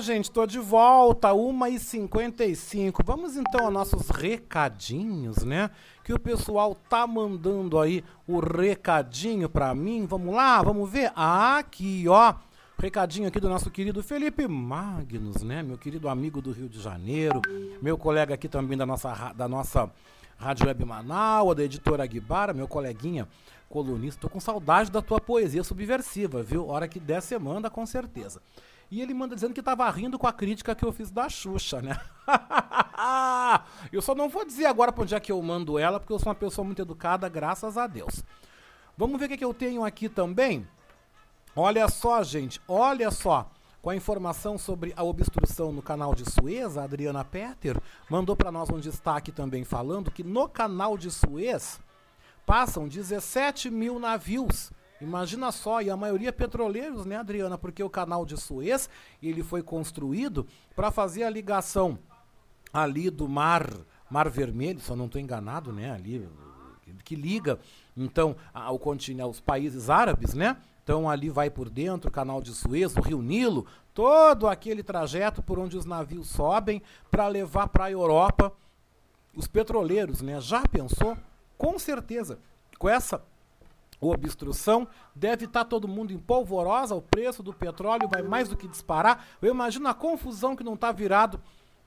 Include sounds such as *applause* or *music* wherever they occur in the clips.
Gente, tô de volta, 1h55. Vamos então aos nossos recadinhos, né? Que o pessoal tá mandando aí o recadinho pra mim. Vamos lá, vamos ver. Ah, aqui, ó. Recadinho aqui do nosso querido Felipe Magnus, né? Meu querido amigo do Rio de Janeiro. Meu colega aqui também da nossa, da nossa Rádio Web Manaus, da editora Guibara, meu coleguinha colunista. Tô com saudade da tua poesia subversiva, viu? Hora que der, você manda com certeza. E ele manda dizendo que tava rindo com a crítica que eu fiz da Xuxa, né? *laughs* eu só não vou dizer agora pra onde é que eu mando ela, porque eu sou uma pessoa muito educada, graças a Deus. Vamos ver o que, que eu tenho aqui também. Olha só, gente, olha só. Com a informação sobre a obstrução no canal de Suez, a Adriana Petter mandou para nós um destaque também falando que no canal de Suez passam 17 mil navios. Imagina só, e a maioria petroleiros, né, Adriana? Porque o canal de Suez ele foi construído para fazer a ligação ali do mar, mar Vermelho, se eu não estou enganado, né? Ali que liga então ao continente, aos países árabes, né? Então ali vai por dentro o canal de Suez, o Rio Nilo, todo aquele trajeto por onde os navios sobem para levar para a Europa os petroleiros, né? Já pensou? Com certeza, com essa obstrução, deve estar todo mundo em polvorosa, o preço do petróleo vai mais do que disparar. Eu imagino a confusão que não está virado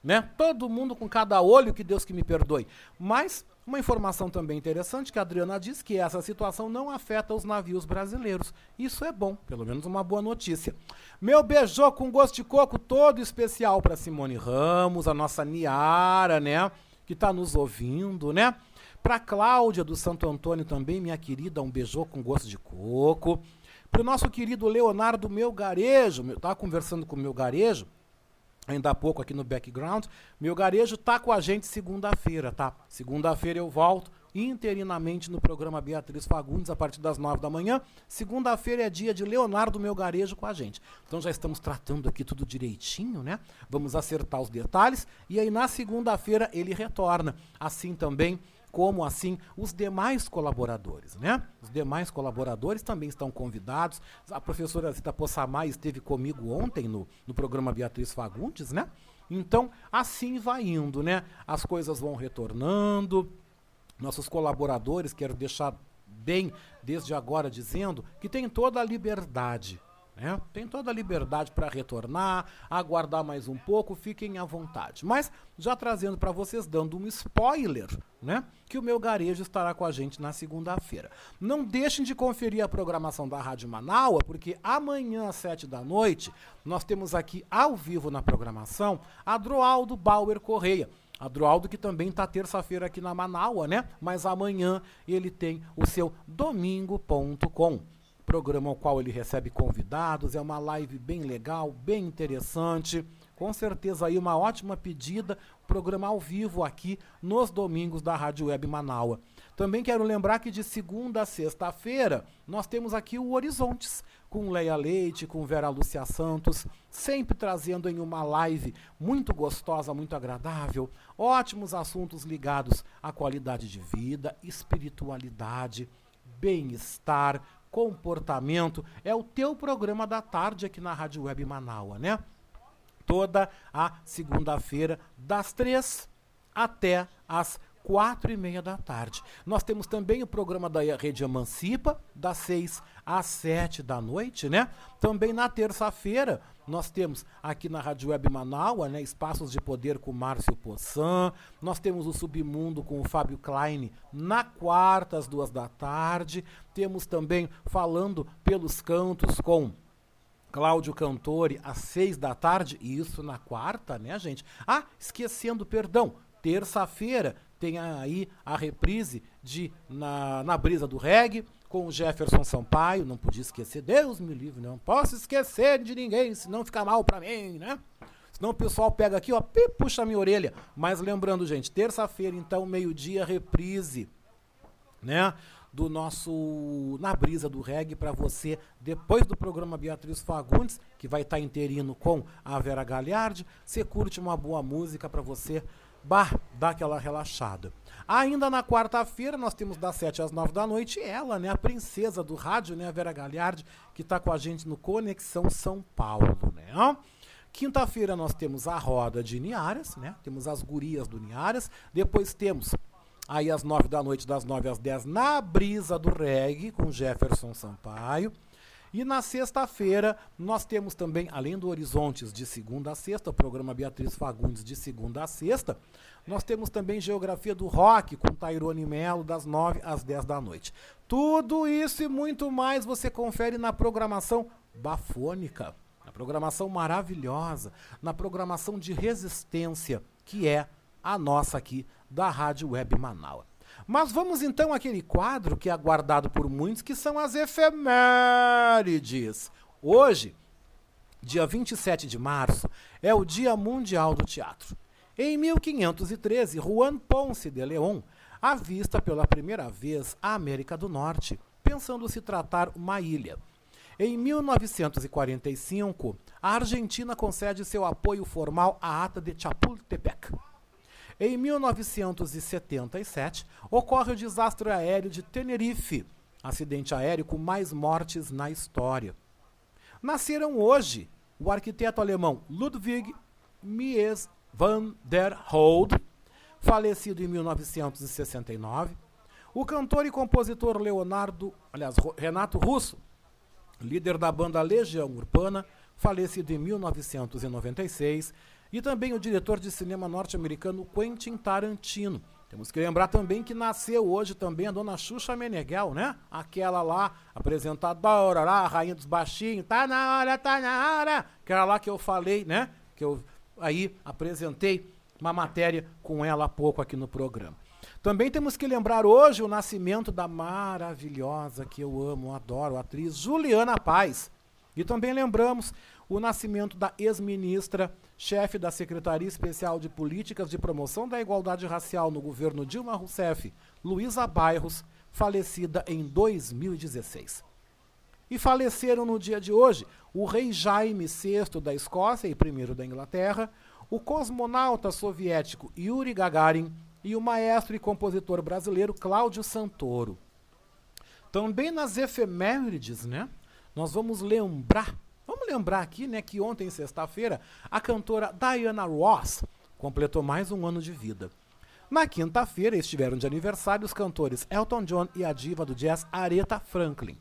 né? Todo mundo com cada olho, que Deus que me perdoe. Mas uma informação também interessante que a Adriana diz que essa situação não afeta os navios brasileiros. Isso é bom, pelo menos uma boa notícia. Meu beijou com gosto de coco todo especial para Simone Ramos, a nossa Niara, né? Que está nos ouvindo, né? Para Cláudia do Santo Antônio também, minha querida, um beijou com gosto de coco. Para o nosso querido Leonardo Meu Garejo, eu estava conversando com o Meu Garejo, ainda há pouco aqui no background. Meu garejo tá com a gente segunda-feira, tá? Segunda-feira eu volto interinamente no programa Beatriz Fagundes a partir das nove da manhã. Segunda-feira é dia de Leonardo Meu Garejo com a gente. Então já estamos tratando aqui tudo direitinho, né? Vamos acertar os detalhes e aí na segunda-feira ele retorna. Assim também como assim os demais colaboradores, né? Os demais colaboradores também estão convidados. A professora Zita Possamay esteve comigo ontem no, no programa Beatriz Fagundes, né? Então, assim vai indo, né? As coisas vão retornando. Nossos colaboradores, quero deixar bem desde agora dizendo que tem toda a liberdade né? Tem toda a liberdade para retornar, aguardar mais um pouco, fiquem à vontade. Mas já trazendo para vocês, dando um spoiler, né? Que o meu garejo estará com a gente na segunda-feira. Não deixem de conferir a programação da Rádio Manaua, porque amanhã às sete da noite nós temos aqui ao vivo na programação Adroaldo Bauer Correia. Adroaldo que também está terça-feira aqui na Manaua, né? Mas amanhã ele tem o seu domingo.com programa ao qual ele recebe convidados, é uma live bem legal, bem interessante. Com certeza aí uma ótima pedida, programa ao vivo aqui nos domingos da Rádio Web Manaua. Também quero lembrar que de segunda a sexta-feira nós temos aqui o Horizontes, com Leia Leite, com Vera Lúcia Santos, sempre trazendo em uma live muito gostosa, muito agradável, ótimos assuntos ligados à qualidade de vida, espiritualidade, bem-estar, comportamento. É o teu programa da tarde aqui na Rádio Web Manaua, né? Toda a segunda-feira, das três até as quatro e meia da tarde. Nós temos também o programa da Rede Emancipa, das seis às sete da noite, né? Também na terça-feira, nós temos aqui na Rádio Web Manaua, né, Espaços de Poder com Márcio Poçan. Nós temos o Submundo com o Fábio Klein na quarta, às duas da tarde. Temos também Falando pelos Cantos com Cláudio Cantori às seis da tarde, e isso na quarta, né, gente? Ah, esquecendo, perdão, terça-feira tem aí a reprise de Na, na Brisa do Reggae, com o Jefferson Sampaio, não podia esquecer, Deus me livre, não posso esquecer de ninguém, senão fica mal pra mim, né? Senão o pessoal pega aqui, ó, pi, puxa minha orelha. Mas lembrando, gente, terça-feira, então, meio-dia, reprise, né? Do nosso Na Brisa do Reggae para você, depois do programa Beatriz Fagundes, que vai estar tá interino com a Vera Galhardi. Você curte uma boa música para você bah, dar aquela relaxada. Ainda na quarta-feira, nós temos das 7 às 9 da noite ela, né, a princesa do rádio, né, a Vera Galhardi, que está com a gente no Conexão São Paulo, né? Quinta-feira nós temos a roda de Niaras, né? Temos as gurias do Niaras. Depois temos aí às 9 da noite, das 9 às 10, na brisa do reggae, com Jefferson Sampaio. E na sexta-feira nós temos também, além do Horizontes de segunda a sexta, o programa Beatriz Fagundes de segunda a sexta, nós temos também Geografia do Rock com Tairone Melo das 9 às 10 da noite. Tudo isso e muito mais você confere na programação bafônica, na programação maravilhosa, na programação de resistência, que é a nossa aqui da Rádio Web Manaus. Mas vamos então àquele quadro que é aguardado por muitos, que são as efemérides. Hoje, dia 27 de março, é o Dia Mundial do Teatro. Em 1513, Juan Ponce de León avista pela primeira vez a América do Norte, pensando se tratar uma ilha. Em 1945, a Argentina concede seu apoio formal à Ata de Chapultepec. Em 1977, ocorre o desastre aéreo de Tenerife, acidente aéreo com mais mortes na história. Nasceram hoje o arquiteto alemão Ludwig Mies van der Rohe, falecido em 1969, o cantor e compositor Leonardo, aliás, Renato Russo, líder da banda Legião Urbana, falecido em 1996, e também o diretor de cinema norte-americano Quentin Tarantino. Temos que lembrar também que nasceu hoje também a dona Xuxa Meneghel, né? Aquela lá, apresentadora lá, rainha dos baixinhos, tá na hora, tá na hora. Aquela lá que eu falei, né? Que eu aí apresentei uma matéria com ela há pouco aqui no programa. Também temos que lembrar hoje o nascimento da maravilhosa, que eu amo, adoro, atriz Juliana Paz. E também lembramos o nascimento da ex-ministra, chefe da Secretaria Especial de Políticas de Promoção da Igualdade Racial no governo Dilma Rousseff, Luísa Bairros, falecida em 2016. E faleceram no dia de hoje o rei Jaime VI da Escócia e primeiro da Inglaterra, o cosmonauta soviético Yuri Gagarin e o maestro e compositor brasileiro Cláudio Santoro. Também nas efemérides, né? Nós vamos lembrar Vamos lembrar aqui, né, que ontem, sexta-feira, a cantora Diana Ross completou mais um ano de vida. Na quinta-feira estiveram de aniversário os cantores Elton John e a diva do jazz Aretha Franklin.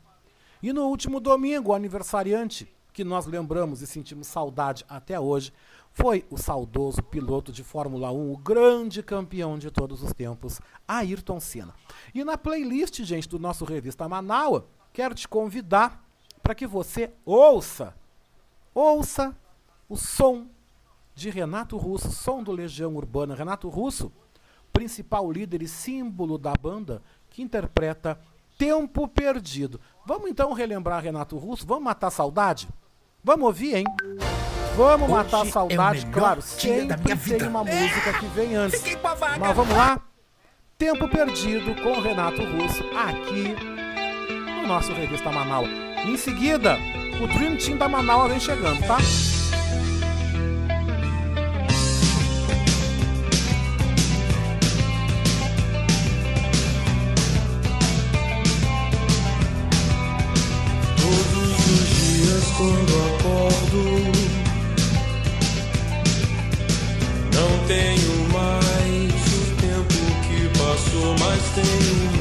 E no último domingo, o aniversariante, que nós lembramos e sentimos saudade até hoje, foi o saudoso piloto de Fórmula 1, o grande campeão de todos os tempos, Ayrton Senna. E na playlist, gente, do nosso Revista Manaua, quero te convidar para que você ouça Ouça o som de Renato Russo, som do Legião Urbana. Renato Russo, principal líder e símbolo da banda, que interpreta Tempo Perdido. Vamos então relembrar Renato Russo? Vamos matar a saudade? Vamos ouvir, hein? Vamos Hoje matar a saudade, é claro. Sempre tem uma música que vem antes. Mas vamos lá? Tempo Perdido com Renato Russo aqui no nosso Revista Manaus. Em seguida, o Dream Team da Manaus vem chegando, tá? Quando acordo. Não tenho mais o tempo que passou, mas tenho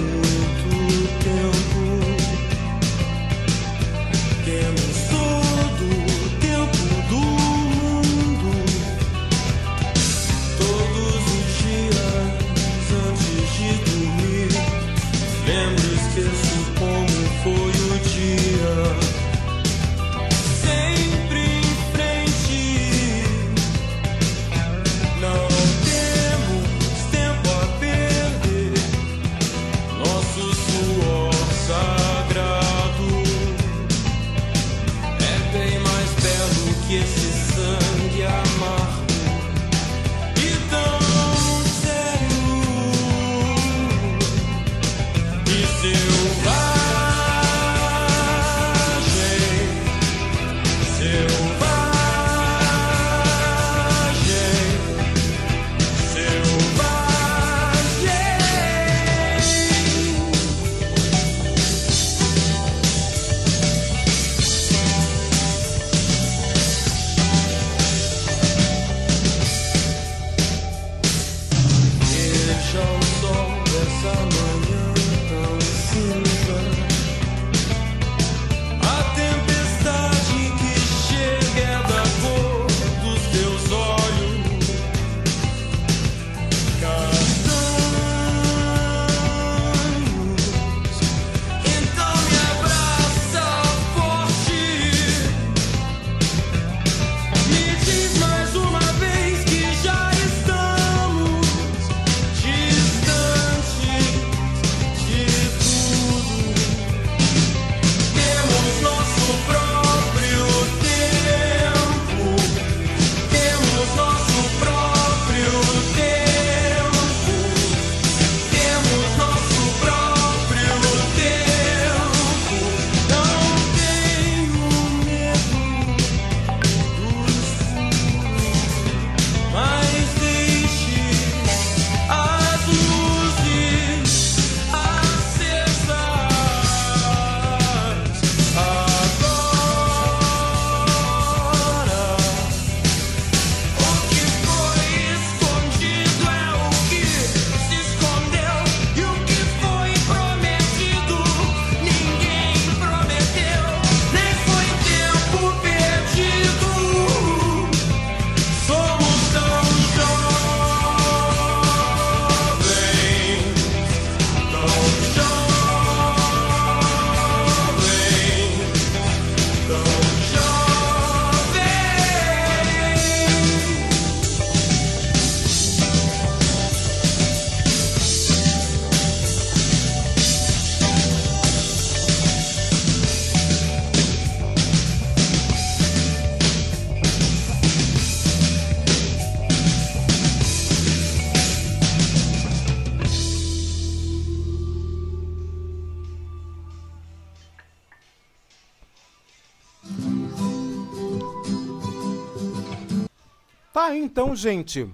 Aí então, gente.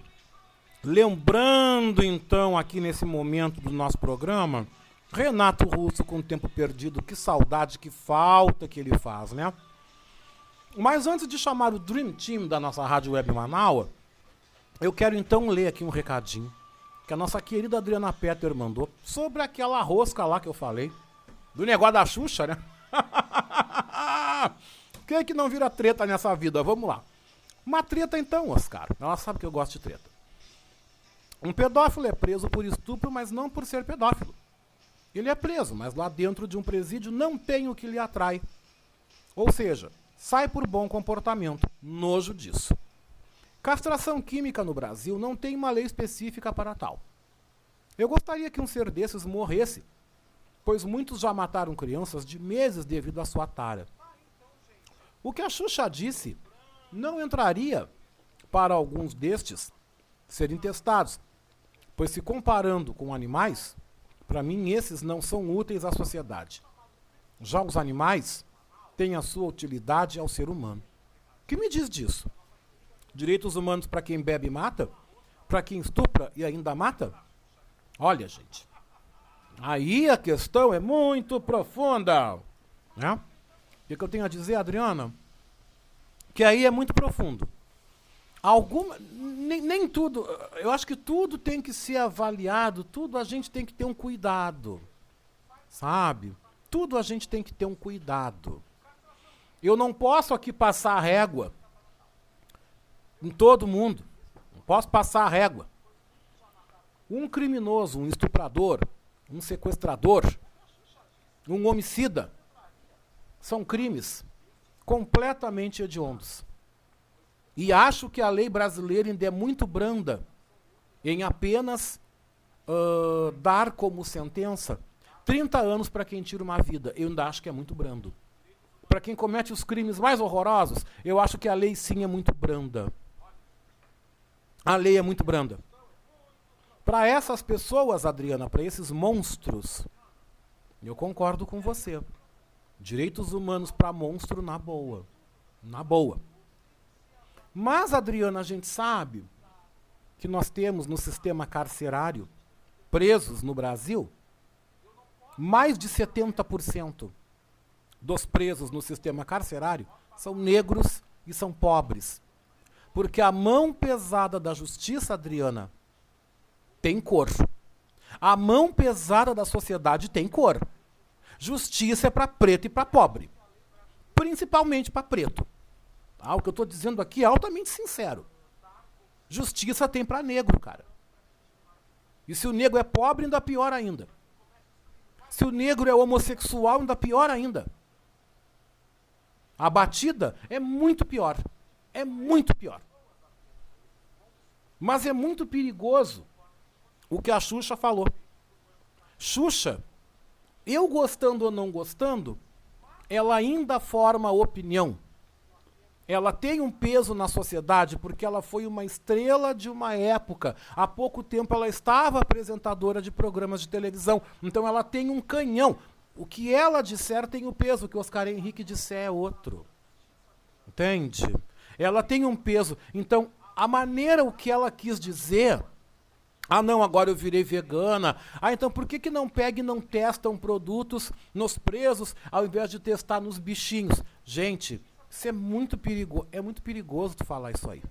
Lembrando então aqui nesse momento do nosso programa, Renato Russo com o tempo perdido, que saudade, que falta que ele faz, né? Mas antes de chamar o Dream Team da nossa Rádio Web Manaus, eu quero então ler aqui um recadinho que a nossa querida Adriana Petter mandou sobre aquela rosca lá que eu falei, do negócio da Xuxa, né? *laughs* Quem é que não vira treta nessa vida? Vamos lá. Uma treta então, Oscar. Ela sabe que eu gosto de treta. Um pedófilo é preso por estupro, mas não por ser pedófilo. Ele é preso, mas lá dentro de um presídio não tem o que lhe atrai. Ou seja, sai por bom comportamento. Nojo disso. Castração química no Brasil não tem uma lei específica para tal. Eu gostaria que um ser desses morresse, pois muitos já mataram crianças de meses devido à sua tara. O que a Xuxa disse não entraria para alguns destes serem testados, pois se comparando com animais, para mim esses não são úteis à sociedade. Já os animais têm a sua utilidade ao ser humano. Que me diz disso? Direitos humanos para quem bebe e mata? Para quem estupra e ainda mata? Olha, gente. Aí a questão é muito profunda. Né? O que eu tenho a dizer, Adriana? Que aí é muito profundo. Alguma, nem, nem tudo, eu acho que tudo tem que ser avaliado, tudo a gente tem que ter um cuidado. Sabe? Tudo a gente tem que ter um cuidado. Eu não posso aqui passar a régua em todo mundo. Não posso passar a régua. Um criminoso, um estuprador, um sequestrador, um homicida, são crimes completamente hediondos. E acho que a lei brasileira ainda é muito branda em apenas uh, dar como sentença 30 anos para quem tira uma vida. Eu ainda acho que é muito brando. Para quem comete os crimes mais horrorosos, eu acho que a lei sim é muito branda. A lei é muito branda. Para essas pessoas, Adriana, para esses monstros, eu concordo com você. Direitos humanos para monstro na boa. Na boa. Mas, Adriana, a gente sabe que nós temos no sistema carcerário, presos no Brasil, mais de 70% dos presos no sistema carcerário são negros e são pobres. Porque a mão pesada da justiça, Adriana, tem cor. A mão pesada da sociedade tem cor. Justiça é para preto e para pobre. Principalmente para preto. Tá? O que eu estou dizendo aqui é altamente sincero. Justiça tem para negro, cara. E se o negro é pobre, ainda pior ainda. Se o negro é homossexual, ainda pior ainda. A batida é muito pior. É muito pior. Mas é muito perigoso o que a Xuxa falou. Xuxa, eu gostando ou não gostando, ela ainda forma opinião ela tem um peso na sociedade porque ela foi uma estrela de uma época. Há pouco tempo ela estava apresentadora de programas de televisão. Então ela tem um canhão. O que ela disser tem o peso, o que Oscar Henrique disser é outro. Entende? Ela tem um peso. Então, a maneira o que ela quis dizer. Ah, não, agora eu virei vegana. Ah, então por que, que não pega e não testam produtos nos presos ao invés de testar nos bichinhos? Gente, isso é muito perigoso. É muito perigoso tu falar isso aí.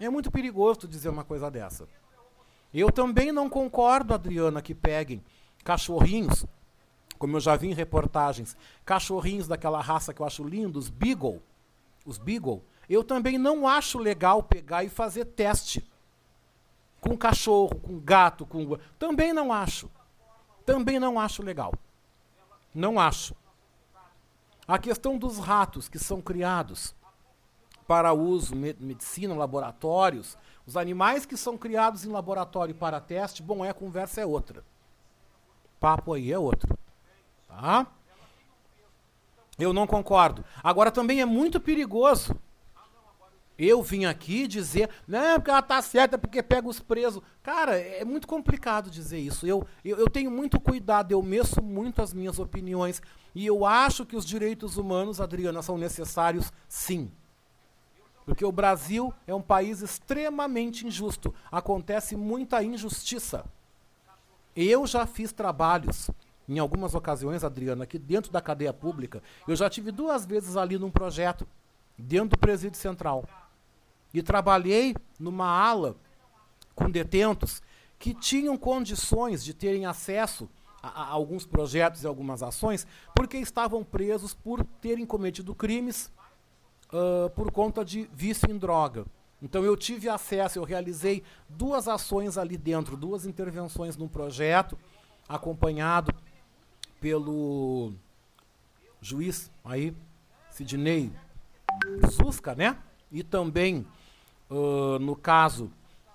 É muito perigoso tu dizer uma coisa dessa. Eu também não concordo, Adriana, que peguem cachorrinhos, como eu já vi em reportagens, cachorrinhos daquela raça que eu acho lindos, Beagle, os Beagle. Eu também não acho legal pegar e fazer teste com cachorro, com gato, com. Também não acho. Também não acho legal. Não acho. A questão dos ratos que são criados para uso me medicina, laboratórios, os animais que são criados em laboratório para teste, bom, é a conversa é outra. Papo aí é outro. Tá? Eu não concordo. Agora também é muito perigoso. Eu vim aqui dizer, não, porque ela tá certa, porque pega os presos. Cara, é muito complicado dizer isso. Eu, eu, eu tenho muito cuidado, eu meço muito as minhas opiniões. E eu acho que os direitos humanos, Adriana, são necessários sim. Porque o Brasil é um país extremamente injusto. Acontece muita injustiça. Eu já fiz trabalhos, em algumas ocasiões, Adriana, aqui dentro da cadeia pública. Eu já tive duas vezes ali num projeto, dentro do presídio central. E trabalhei numa ala com detentos que tinham condições de terem acesso a, a alguns projetos e algumas ações, porque estavam presos por terem cometido crimes uh, por conta de vício em droga. Então eu tive acesso, eu realizei duas ações ali dentro, duas intervenções num projeto, acompanhado pelo juiz aí, Sidney Zusca, né? E também, uh, no caso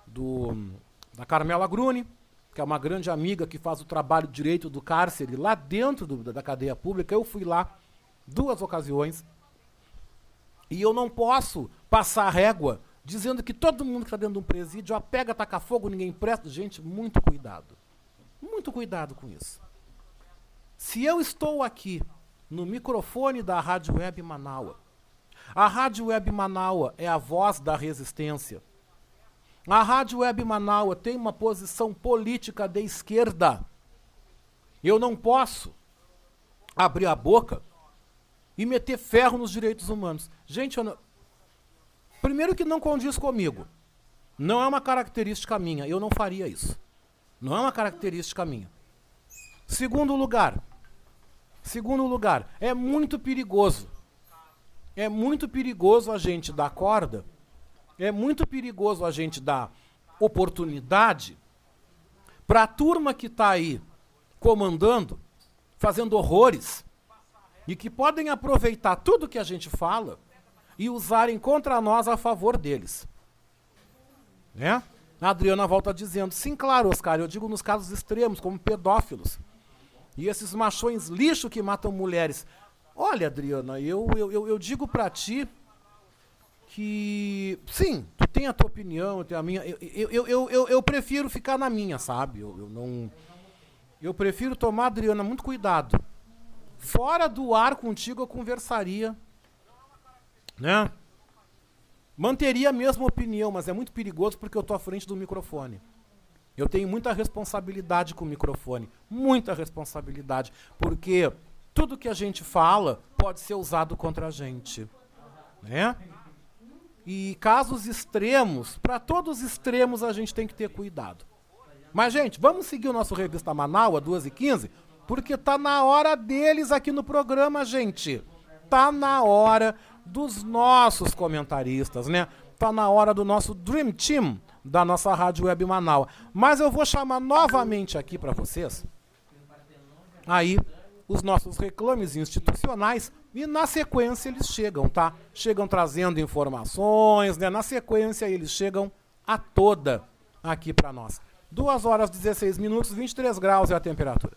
do, da Carmela Grune, que é uma grande amiga que faz o trabalho direito do cárcere lá dentro do, da cadeia pública, eu fui lá duas ocasiões. E eu não posso passar régua dizendo que todo mundo que está dentro de um presídio ó, pega, taca fogo, ninguém presta. Gente, muito cuidado. Muito cuidado com isso. Se eu estou aqui no microfone da Rádio Web Manaua, a Rádio Web Manaua é a voz da resistência. A Rádio Web Manaua tem uma posição política de esquerda. Eu não posso abrir a boca e meter ferro nos direitos humanos. Gente, não... primeiro que não condiz comigo. Não é uma característica minha, eu não faria isso. Não é uma característica minha. Segundo lugar, segundo lugar, é muito perigoso. É muito perigoso a gente dar corda, é muito perigoso a gente dar oportunidade para a turma que está aí comandando, fazendo horrores, e que podem aproveitar tudo que a gente fala e usarem contra nós a favor deles. Né? A Adriana volta dizendo: sim, claro, Oscar, eu digo nos casos extremos, como pedófilos. E esses machões lixo que matam mulheres. Olha, Adriana, eu, eu, eu, eu digo para ti que, sim, tu tem a tua opinião, eu tenho a minha. Eu, eu, eu, eu, eu prefiro ficar na minha, sabe? Eu, eu, não. Eu prefiro tomar, Adriana, muito cuidado. Fora do ar contigo eu conversaria, né? Manteria a mesma opinião, mas é muito perigoso porque eu estou à frente do microfone. Eu tenho muita responsabilidade com o microfone, muita responsabilidade, porque tudo que a gente fala pode ser usado contra a gente, né? E casos extremos, para todos os extremos a gente tem que ter cuidado. Mas, gente, vamos seguir o nosso Revista Manaus, 2h15, porque tá na hora deles aqui no programa, gente. Tá na hora dos nossos comentaristas, né? Tá na hora do nosso Dream Team da nossa Rádio Web Manaus. Mas eu vou chamar novamente aqui para vocês aí os nossos reclames institucionais e na sequência eles chegam, tá? Chegam trazendo informações, né? Na sequência eles chegam a toda aqui para nós. 2 horas 16 minutos, 23 graus é a temperatura.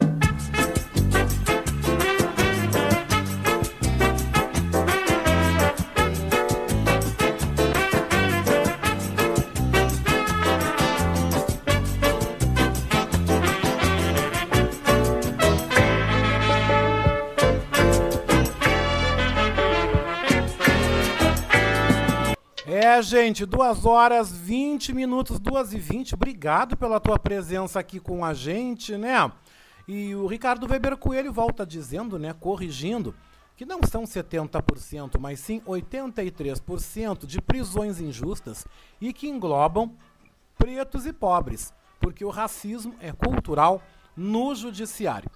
É, gente, 2 horas 20 minutos, 2 e 20. Obrigado pela tua presença aqui com a gente, né? E o Ricardo Weber Coelho volta dizendo, né, corrigindo, que não são 70%, mas sim 83% de prisões injustas e que englobam pretos e pobres, porque o racismo é cultural no judiciário.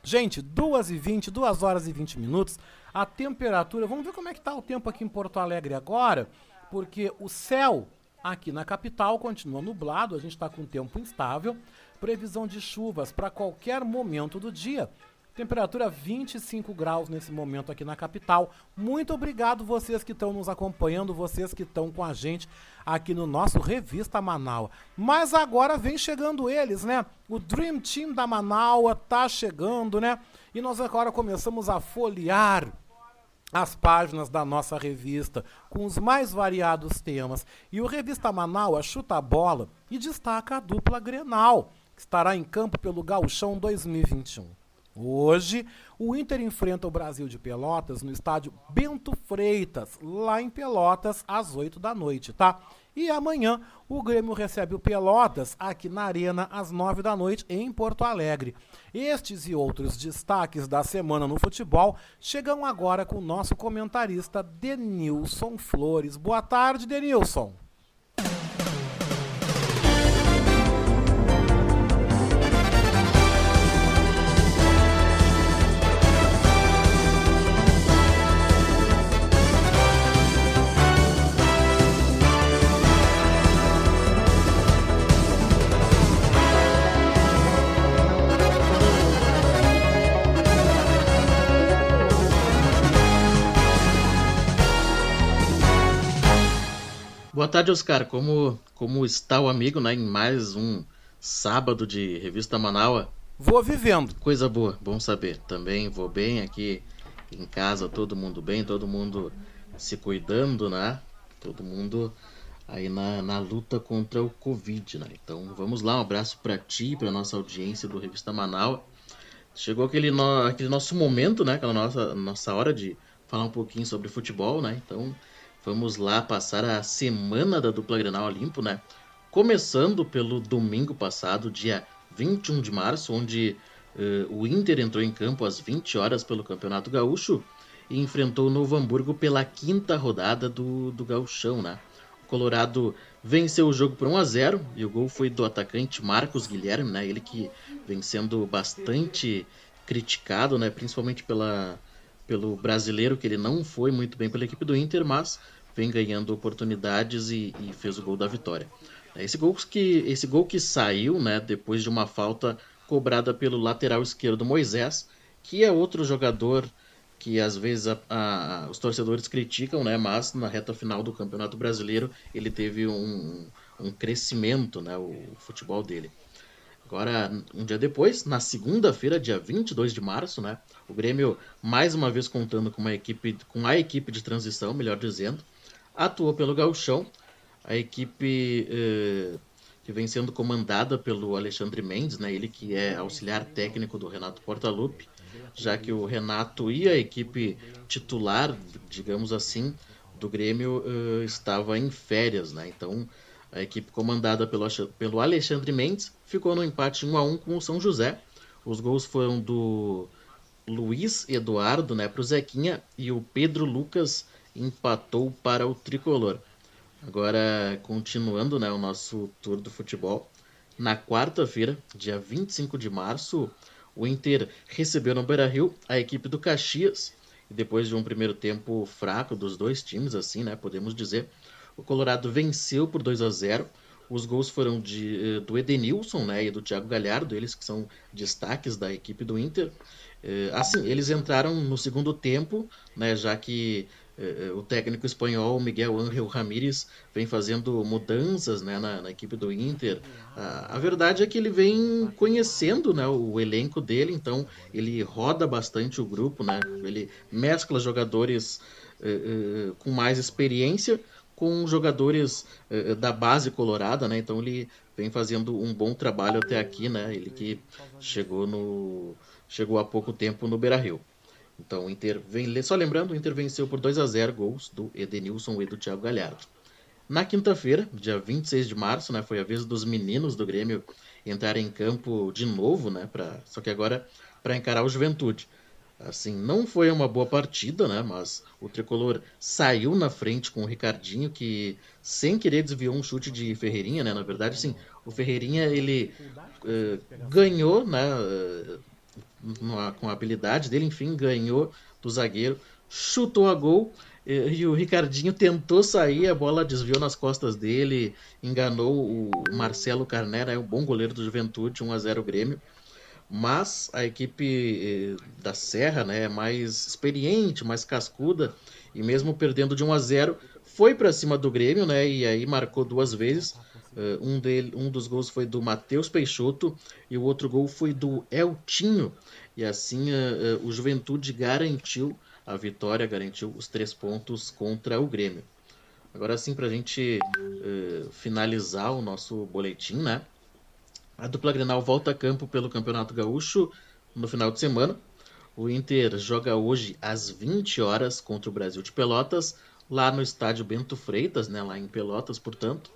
Gente, 2 e 20, 2 horas e 20 minutos. A temperatura, vamos ver como é que tá o tempo aqui em Porto Alegre agora, porque o céu aqui na capital continua nublado, a gente está com tempo instável, previsão de chuvas para qualquer momento do dia. Temperatura 25 graus nesse momento aqui na capital. Muito obrigado vocês que estão nos acompanhando, vocês que estão com a gente aqui no nosso Revista Manaus. Mas agora vem chegando eles, né? O Dream Team da Manaus tá chegando, né? E nós agora começamos a folhear as páginas da nossa revista com os mais variados temas. E o Revista Manaus chuta a bola e destaca a dupla Grenal, que estará em campo pelo Gauchão 2021. Hoje, o Inter enfrenta o Brasil de Pelotas no estádio Bento Freitas, lá em Pelotas, às 8 da noite, tá? E amanhã o Grêmio recebe o Pelotas aqui na Arena às 9 da noite em Porto Alegre. Estes e outros destaques da semana no futebol chegam agora com o nosso comentarista Denilson Flores. Boa tarde, Denilson. Boa tarde, Oscar. Como, como está o amigo né, em mais um sábado de Revista Manaua? Vou vivendo. Coisa boa, bom saber. Também vou bem aqui em casa, todo mundo bem, todo mundo se cuidando, né? Todo mundo aí na, na luta contra o Covid, né? Então vamos lá, um abraço para ti, para nossa audiência do Revista Manaua. chegou aquele, no, aquele nosso momento, né? Aquela nossa, nossa hora de falar um pouquinho sobre futebol, né? Então vamos lá passar a semana da dupla Grenal Limpo, né? Começando pelo domingo passado, dia 21 de março, onde uh, o Inter entrou em campo às 20 horas pelo Campeonato Gaúcho e enfrentou o Novo Hamburgo pela quinta rodada do, do Gauchão, né? O Colorado venceu o jogo por 1 a 0 e o gol foi do atacante Marcos Guilherme, né? Ele que vem sendo bastante criticado, né? Principalmente pela, pelo brasileiro, que ele não foi muito bem pela equipe do Inter, mas vem ganhando oportunidades e, e fez o gol da vitória. Esse gol que, esse gol que saiu, né, depois de uma falta cobrada pelo lateral esquerdo Moisés, que é outro jogador que às vezes a, a, os torcedores criticam, né, mas na reta final do Campeonato Brasileiro ele teve um, um crescimento, né, o, o futebol dele. Agora, um dia depois, na segunda-feira, dia 22 de março, né, o Grêmio, mais uma vez contando com, uma equipe, com a equipe de transição, melhor dizendo, atuou pelo Gauchão a equipe eh, que vem sendo comandada pelo Alexandre Mendes, né, ele que é auxiliar técnico do Renato Portaluppi, já que o Renato e a equipe titular, digamos assim, do Grêmio eh, estava em férias, né? Então a equipe comandada pelo, pelo Alexandre Mendes ficou no empate 1 a 1 com o São José. Os gols foram do Luiz Eduardo, né, para o Zequinha e o Pedro Lucas empatou para o tricolor. Agora, continuando né, o nosso tour do futebol, na quarta-feira, dia 25 de março, o Inter recebeu no Beira-Rio a equipe do Caxias. E depois de um primeiro tempo fraco dos dois times, assim, né, podemos dizer, o Colorado venceu por 2 a 0. Os gols foram de, eh, do Edenilson né, e do Thiago Galhardo, eles que são destaques da equipe do Inter. Eh, assim, eles entraram no segundo tempo, né, já que eh, o técnico espanhol Miguel Ángel Ramírez vem fazendo mudanças né, na, na, equipe do Inter. A, a, verdade é que ele vem conhecendo né, o elenco dele, então ele roda bastante o grupo, né, ele mescla jogadores uh, uh, com mais experiência com jogadores uh, da base colorada, né, então ele vem fazendo um bom trabalho até aqui, né, ele que chegou, no, chegou há pouco tempo no Beira-Rio. Então, o Inter vem, só lembrando, o Inter venceu por 2 a 0 gols do Edenilson e do Thiago Galhardo. Na quinta-feira, dia 26 de março, né, foi a vez dos meninos do Grêmio entrarem em campo de novo, né, pra, só que agora para encarar o Juventude. Assim, não foi uma boa partida, né, mas o tricolor saiu na frente com o Ricardinho, que sem querer desviou um chute de Ferreirinha, né, na verdade, assim, o Ferreirinha, ele uh, ganhou, né, uh, com a habilidade dele, enfim, ganhou do zagueiro, chutou a gol e, o Ricardinho tentou sair, a bola desviou nas costas dele, enganou o Marcelo Carnera, é um bom goleiro do Juventude, 1 a 0 Grêmio. Mas a equipe eh, da Serra né, é mais experiente, mais cascuda, e mesmo perdendo de 1 a 0 foi para cima do Grêmio, né? E aí marcou duas vezes. Uh, um, dele, um dos gols foi do Matheus Peixoto e o outro gol foi do Eltinho. E assim uh, o Juventude garantiu a vitória, garantiu os três pontos contra o Grêmio. Agora sim, para a gente finalizar o nosso boletim, né? A dupla Grenal volta a campo pelo Campeonato Gaúcho no final de semana. O Inter joga hoje às 20 horas contra o Brasil de Pelotas, lá no estádio Bento Freitas, né, lá em Pelotas, portanto.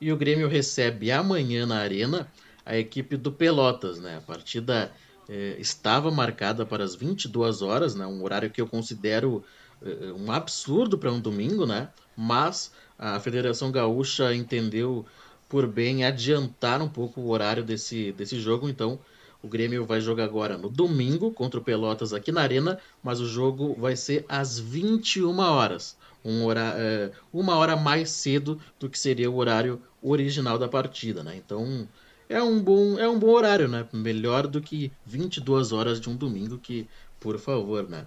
E o Grêmio recebe amanhã na Arena a equipe do Pelotas. Né? A partida eh, estava marcada para as 22 horas, né? um horário que eu considero eh, um absurdo para um domingo, né? mas a Federação Gaúcha entendeu por bem adiantar um pouco o horário desse, desse jogo, então o Grêmio vai jogar agora no domingo contra o Pelotas aqui na Arena, mas o jogo vai ser às 21 horas um hora, é, uma hora mais cedo do que seria o horário original da partida, né? Então é um bom, é um bom horário, né? Melhor do que 22 horas de um domingo, que, por favor, né?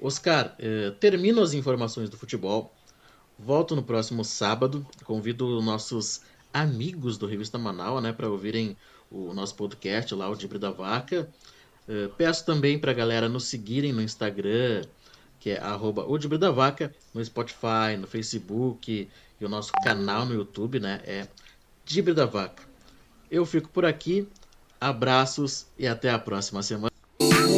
Oscar, é, termino as informações do futebol. Volto no próximo sábado. Convido nossos amigos do Revista Manaus, né, para ouvirem o nosso podcast lá, o Dibre da Vaca. É, peço também para a galera nos seguirem no Instagram, que é arroba o da Vaca, no Spotify, no Facebook e o nosso canal no YouTube, né? É Dibre da Vaca. Eu fico por aqui, abraços e até a próxima semana.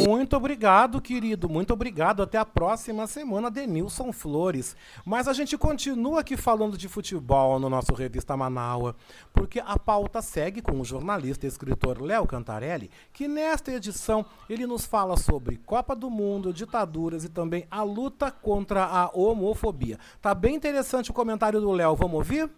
Muito obrigado, querido. Muito obrigado. Até a próxima semana, Denilson Flores. Mas a gente continua aqui falando de futebol no nosso Revista Manaua, porque a pauta segue com o jornalista e escritor Léo Cantarelli, que nesta edição ele nos fala sobre Copa do Mundo, ditaduras e também a luta contra a homofobia. Tá bem interessante o comentário do Léo. Vamos ouvir?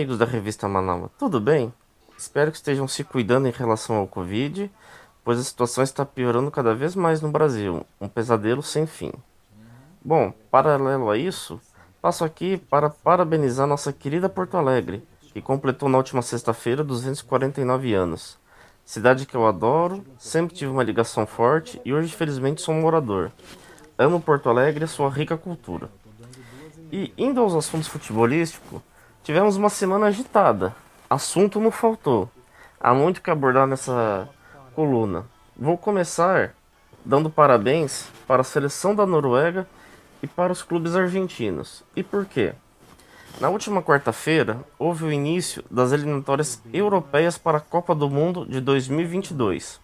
Amigos da revista Manaus, tudo bem? Espero que estejam se cuidando em relação ao Covid, pois a situação está piorando cada vez mais no Brasil, um pesadelo sem fim. Bom, paralelo a isso, passo aqui para parabenizar nossa querida Porto Alegre, que completou na última sexta-feira 249 anos. Cidade que eu adoro, sempre tive uma ligação forte e hoje felizmente sou um morador. Amo Porto Alegre e sua rica cultura. E indo aos assuntos futebolísticos, tivemos uma semana agitada. Assunto não faltou. Há muito que abordar nessa coluna. Vou começar dando parabéns para a seleção da Noruega e para os clubes argentinos. E por quê? Na última quarta-feira, houve o início das eliminatórias europeias para a Copa do Mundo de 2022.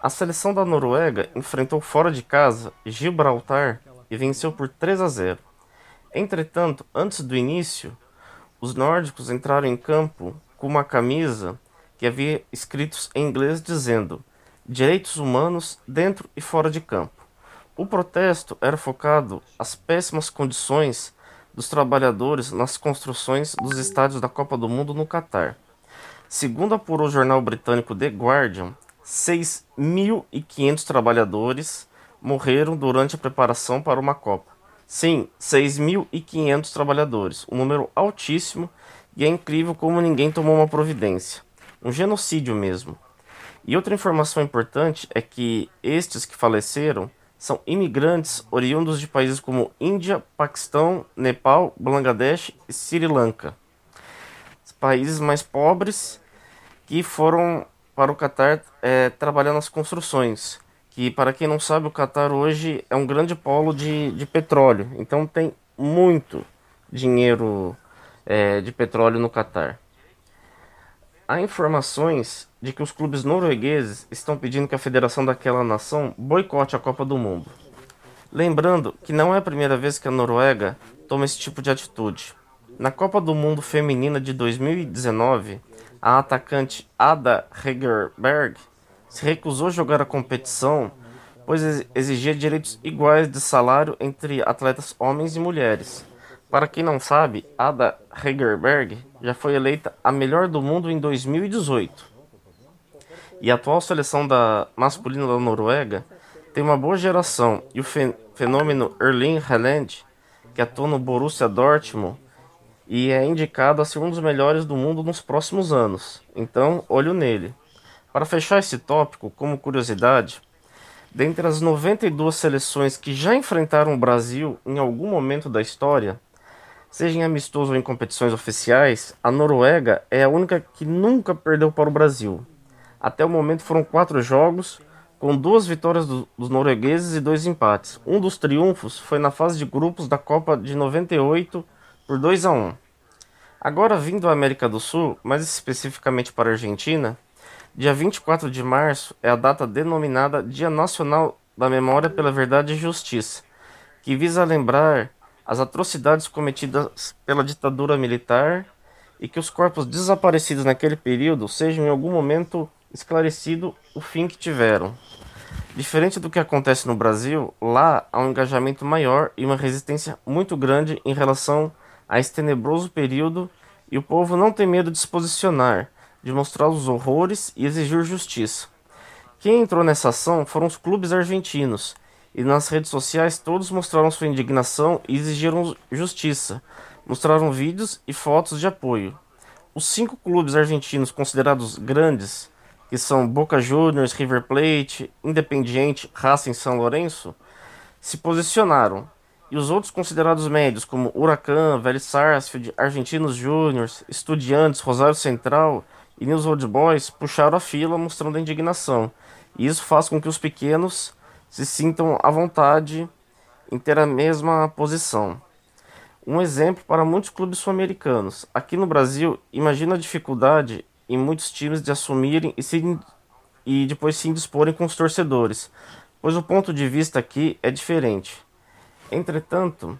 A seleção da Noruega enfrentou fora de casa Gibraltar e venceu por 3 a 0. Entretanto, antes do início, os nórdicos entraram em campo com uma camisa que havia escritos em inglês dizendo Direitos humanos dentro e fora de campo. O protesto era focado às péssimas condições dos trabalhadores nas construções dos estádios da Copa do Mundo no Catar. Segundo apurou o jornal britânico The Guardian, 6.500 trabalhadores morreram durante a preparação para uma Copa. Sim, 6.500 trabalhadores, um número altíssimo e é incrível como ninguém tomou uma providência. Um genocídio mesmo. E outra informação importante é que estes que faleceram são imigrantes oriundos de países como Índia, Paquistão, Nepal, Bangladesh e Sri Lanka. Países mais pobres que foram para o Catar é, trabalhar nas construções. Que, para quem não sabe, o Catar hoje é um grande polo de, de petróleo. Então, tem muito dinheiro é, de petróleo no Catar. Há informações de que os clubes noruegueses estão pedindo que a federação daquela nação boicote a Copa do Mundo. Lembrando que não é a primeira vez que a Noruega toma esse tipo de atitude. Na Copa do Mundo Feminina de 2019, a atacante Ada Hegerberg se recusou a jogar a competição, pois exigia direitos iguais de salário entre atletas homens e mulheres. Para quem não sabe, Ada Hegerberg já foi eleita a melhor do mundo em 2018. E a atual seleção da masculina da Noruega tem uma boa geração e o fenômeno Erling Haaland, que atua no Borussia Dortmund e é indicado a ser um dos melhores do mundo nos próximos anos. Então, olho nele. Para fechar esse tópico, como curiosidade, dentre as 92 seleções que já enfrentaram o Brasil em algum momento da história, seja em amistoso ou em competições oficiais, a Noruega é a única que nunca perdeu para o Brasil. Até o momento foram quatro jogos, com duas vitórias do, dos noruegueses e dois empates. Um dos triunfos foi na fase de grupos da Copa de 98 por 2 a 1. Agora vindo à América do Sul, mais especificamente para a Argentina, dia 24 de março é a data denominada Dia Nacional da Memória pela Verdade e Justiça, que visa lembrar as atrocidades cometidas pela ditadura militar e que os corpos desaparecidos naquele período sejam em algum momento esclarecido o fim que tiveram. Diferente do que acontece no Brasil, lá há um engajamento maior e uma resistência muito grande em relação a esse tenebroso período e o povo não tem medo de se posicionar, de mostrar os horrores e exigir justiça. Quem entrou nessa ação foram os clubes argentinos, e nas redes sociais todos mostraram sua indignação e exigiram justiça. Mostraram vídeos e fotos de apoio. Os cinco clubes argentinos considerados grandes que são Boca Juniors, River Plate, Independiente, Racing São Lourenço, se posicionaram. E os outros considerados médios, como Huracan, Vélez Sarsfield, Argentinos Júniors, Estudiantes, Rosário Central e News Old Boys puxaram a fila mostrando a indignação. E isso faz com que os pequenos se sintam à vontade em ter a mesma posição. Um exemplo para muitos clubes sul-americanos. Aqui no Brasil, imagina a dificuldade em muitos times de assumirem e, se, e depois se indisporem com os torcedores, pois o ponto de vista aqui é diferente. Entretanto,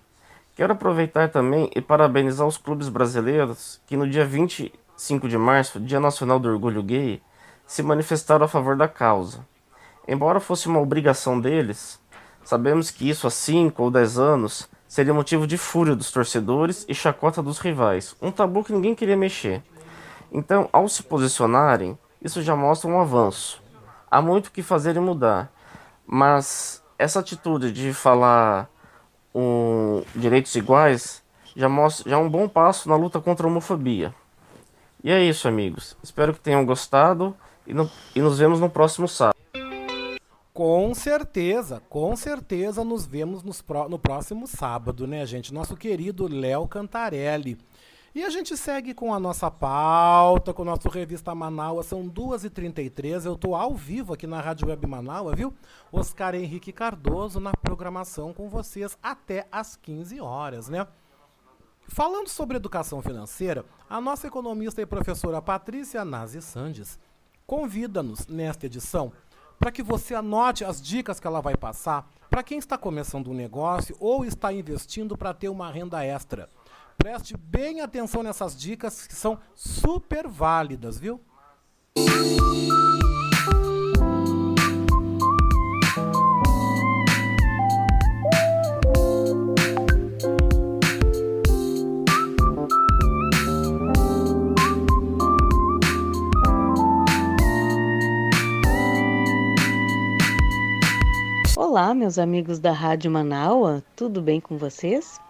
quero aproveitar também e parabenizar os clubes brasileiros que no dia 25 de março, Dia Nacional do Orgulho Gay, se manifestaram a favor da causa. Embora fosse uma obrigação deles, sabemos que isso há 5 ou 10 anos seria motivo de fúria dos torcedores e chacota dos rivais, um tabu que ninguém queria mexer. Então, ao se posicionarem, isso já mostra um avanço. Há muito que fazer e mudar, mas essa atitude de falar direitos iguais já, mostra, já é um bom passo na luta contra a homofobia. E é isso, amigos. Espero que tenham gostado e, no, e nos vemos no próximo sábado. Com certeza, com certeza nos vemos nos pró- no próximo sábado, né, gente? Nosso querido Léo Cantarelli. E a gente segue com a nossa pauta, com o nosso Revista Manaus. São 2h33. Eu tô ao vivo aqui na Rádio Web Manaus, viu? Oscar Henrique Cardoso na programação com vocês até às 15 horas, né? Falando sobre educação financeira, a nossa economista e professora Patrícia Nazi Sandes convida-nos nesta edição para que você anote as dicas que ela vai passar para quem está começando um negócio ou está investindo para ter uma renda extra. Preste bem atenção nessas dicas que são super válidas, viu? Olá, meus amigos da Rádio Manaua, tudo bem com vocês?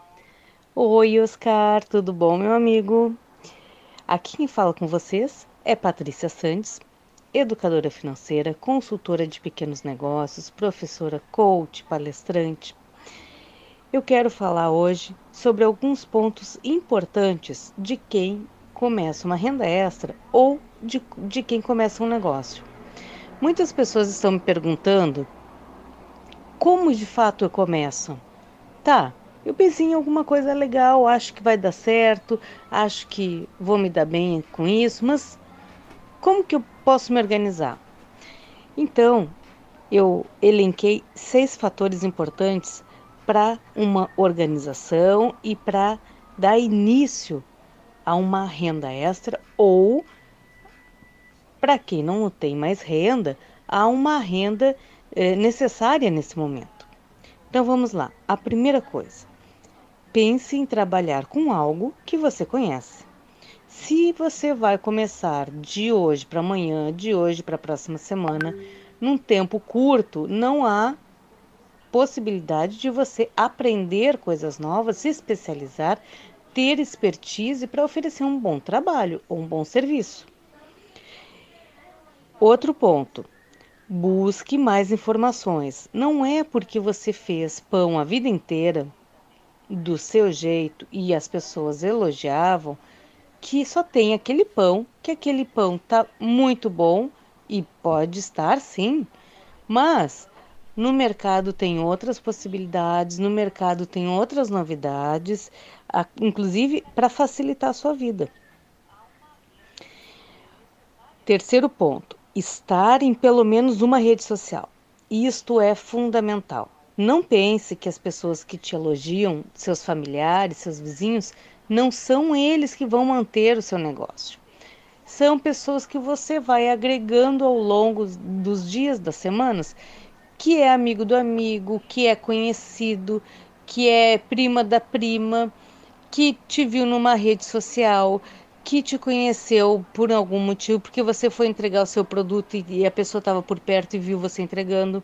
Oi, Oscar, tudo bom, meu amigo? Aqui quem fala com vocês é Patrícia Santos, educadora financeira, consultora de pequenos negócios, professora coach, palestrante. Eu quero falar hoje sobre alguns pontos importantes de quem começa uma renda extra ou de, de quem começa um negócio. Muitas pessoas estão me perguntando como de fato eu começo? Tá, eu pensei em alguma coisa legal, acho que vai dar certo, acho que vou me dar bem com isso, mas como que eu posso me organizar? Então, eu elenquei seis fatores importantes para uma organização e para dar início a uma renda extra ou para quem não tem mais renda, a uma renda é, necessária nesse momento. Então vamos lá. A primeira coisa, pense em trabalhar com algo que você conhece. Se você vai começar de hoje para amanhã, de hoje para a próxima semana, num tempo curto, não há possibilidade de você aprender coisas novas, se especializar, ter expertise para oferecer um bom trabalho ou um bom serviço. Outro ponto, Busque mais informações. Não é porque você fez pão a vida inteira do seu jeito e as pessoas elogiavam que só tem aquele pão, que aquele pão tá muito bom e pode estar sim, mas no mercado tem outras possibilidades, no mercado tem outras novidades, inclusive para facilitar a sua vida. Terceiro ponto, estar em pelo menos uma rede social. Isto é fundamental. Não pense que as pessoas que te elogiam, seus familiares, seus vizinhos, não são eles que vão manter o seu negócio. São pessoas que você vai agregando ao longo dos dias, das semanas, que é amigo do amigo, que é conhecido, que é prima da prima, que te viu numa rede social, que te conheceu por algum motivo, porque você foi entregar o seu produto e a pessoa estava por perto e viu você entregando.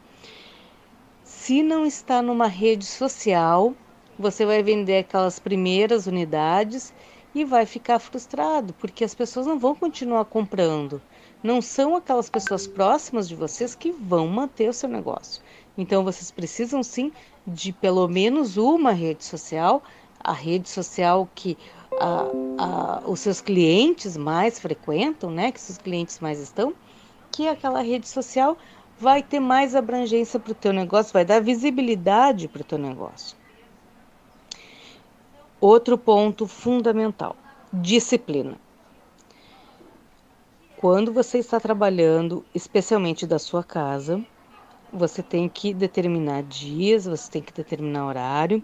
Se não está numa rede social, você vai vender aquelas primeiras unidades e vai ficar frustrado, porque as pessoas não vão continuar comprando. Não são aquelas pessoas próximas de vocês que vão manter o seu negócio. Então vocês precisam sim de pelo menos uma rede social, a rede social que a, a, os seus clientes mais frequentam, né? Que seus clientes mais estão, que aquela rede social vai ter mais abrangência para o teu negócio, vai dar visibilidade para o teu negócio. Outro ponto fundamental: disciplina. Quando você está trabalhando, especialmente da sua casa, você tem que determinar dias, você tem que determinar horário,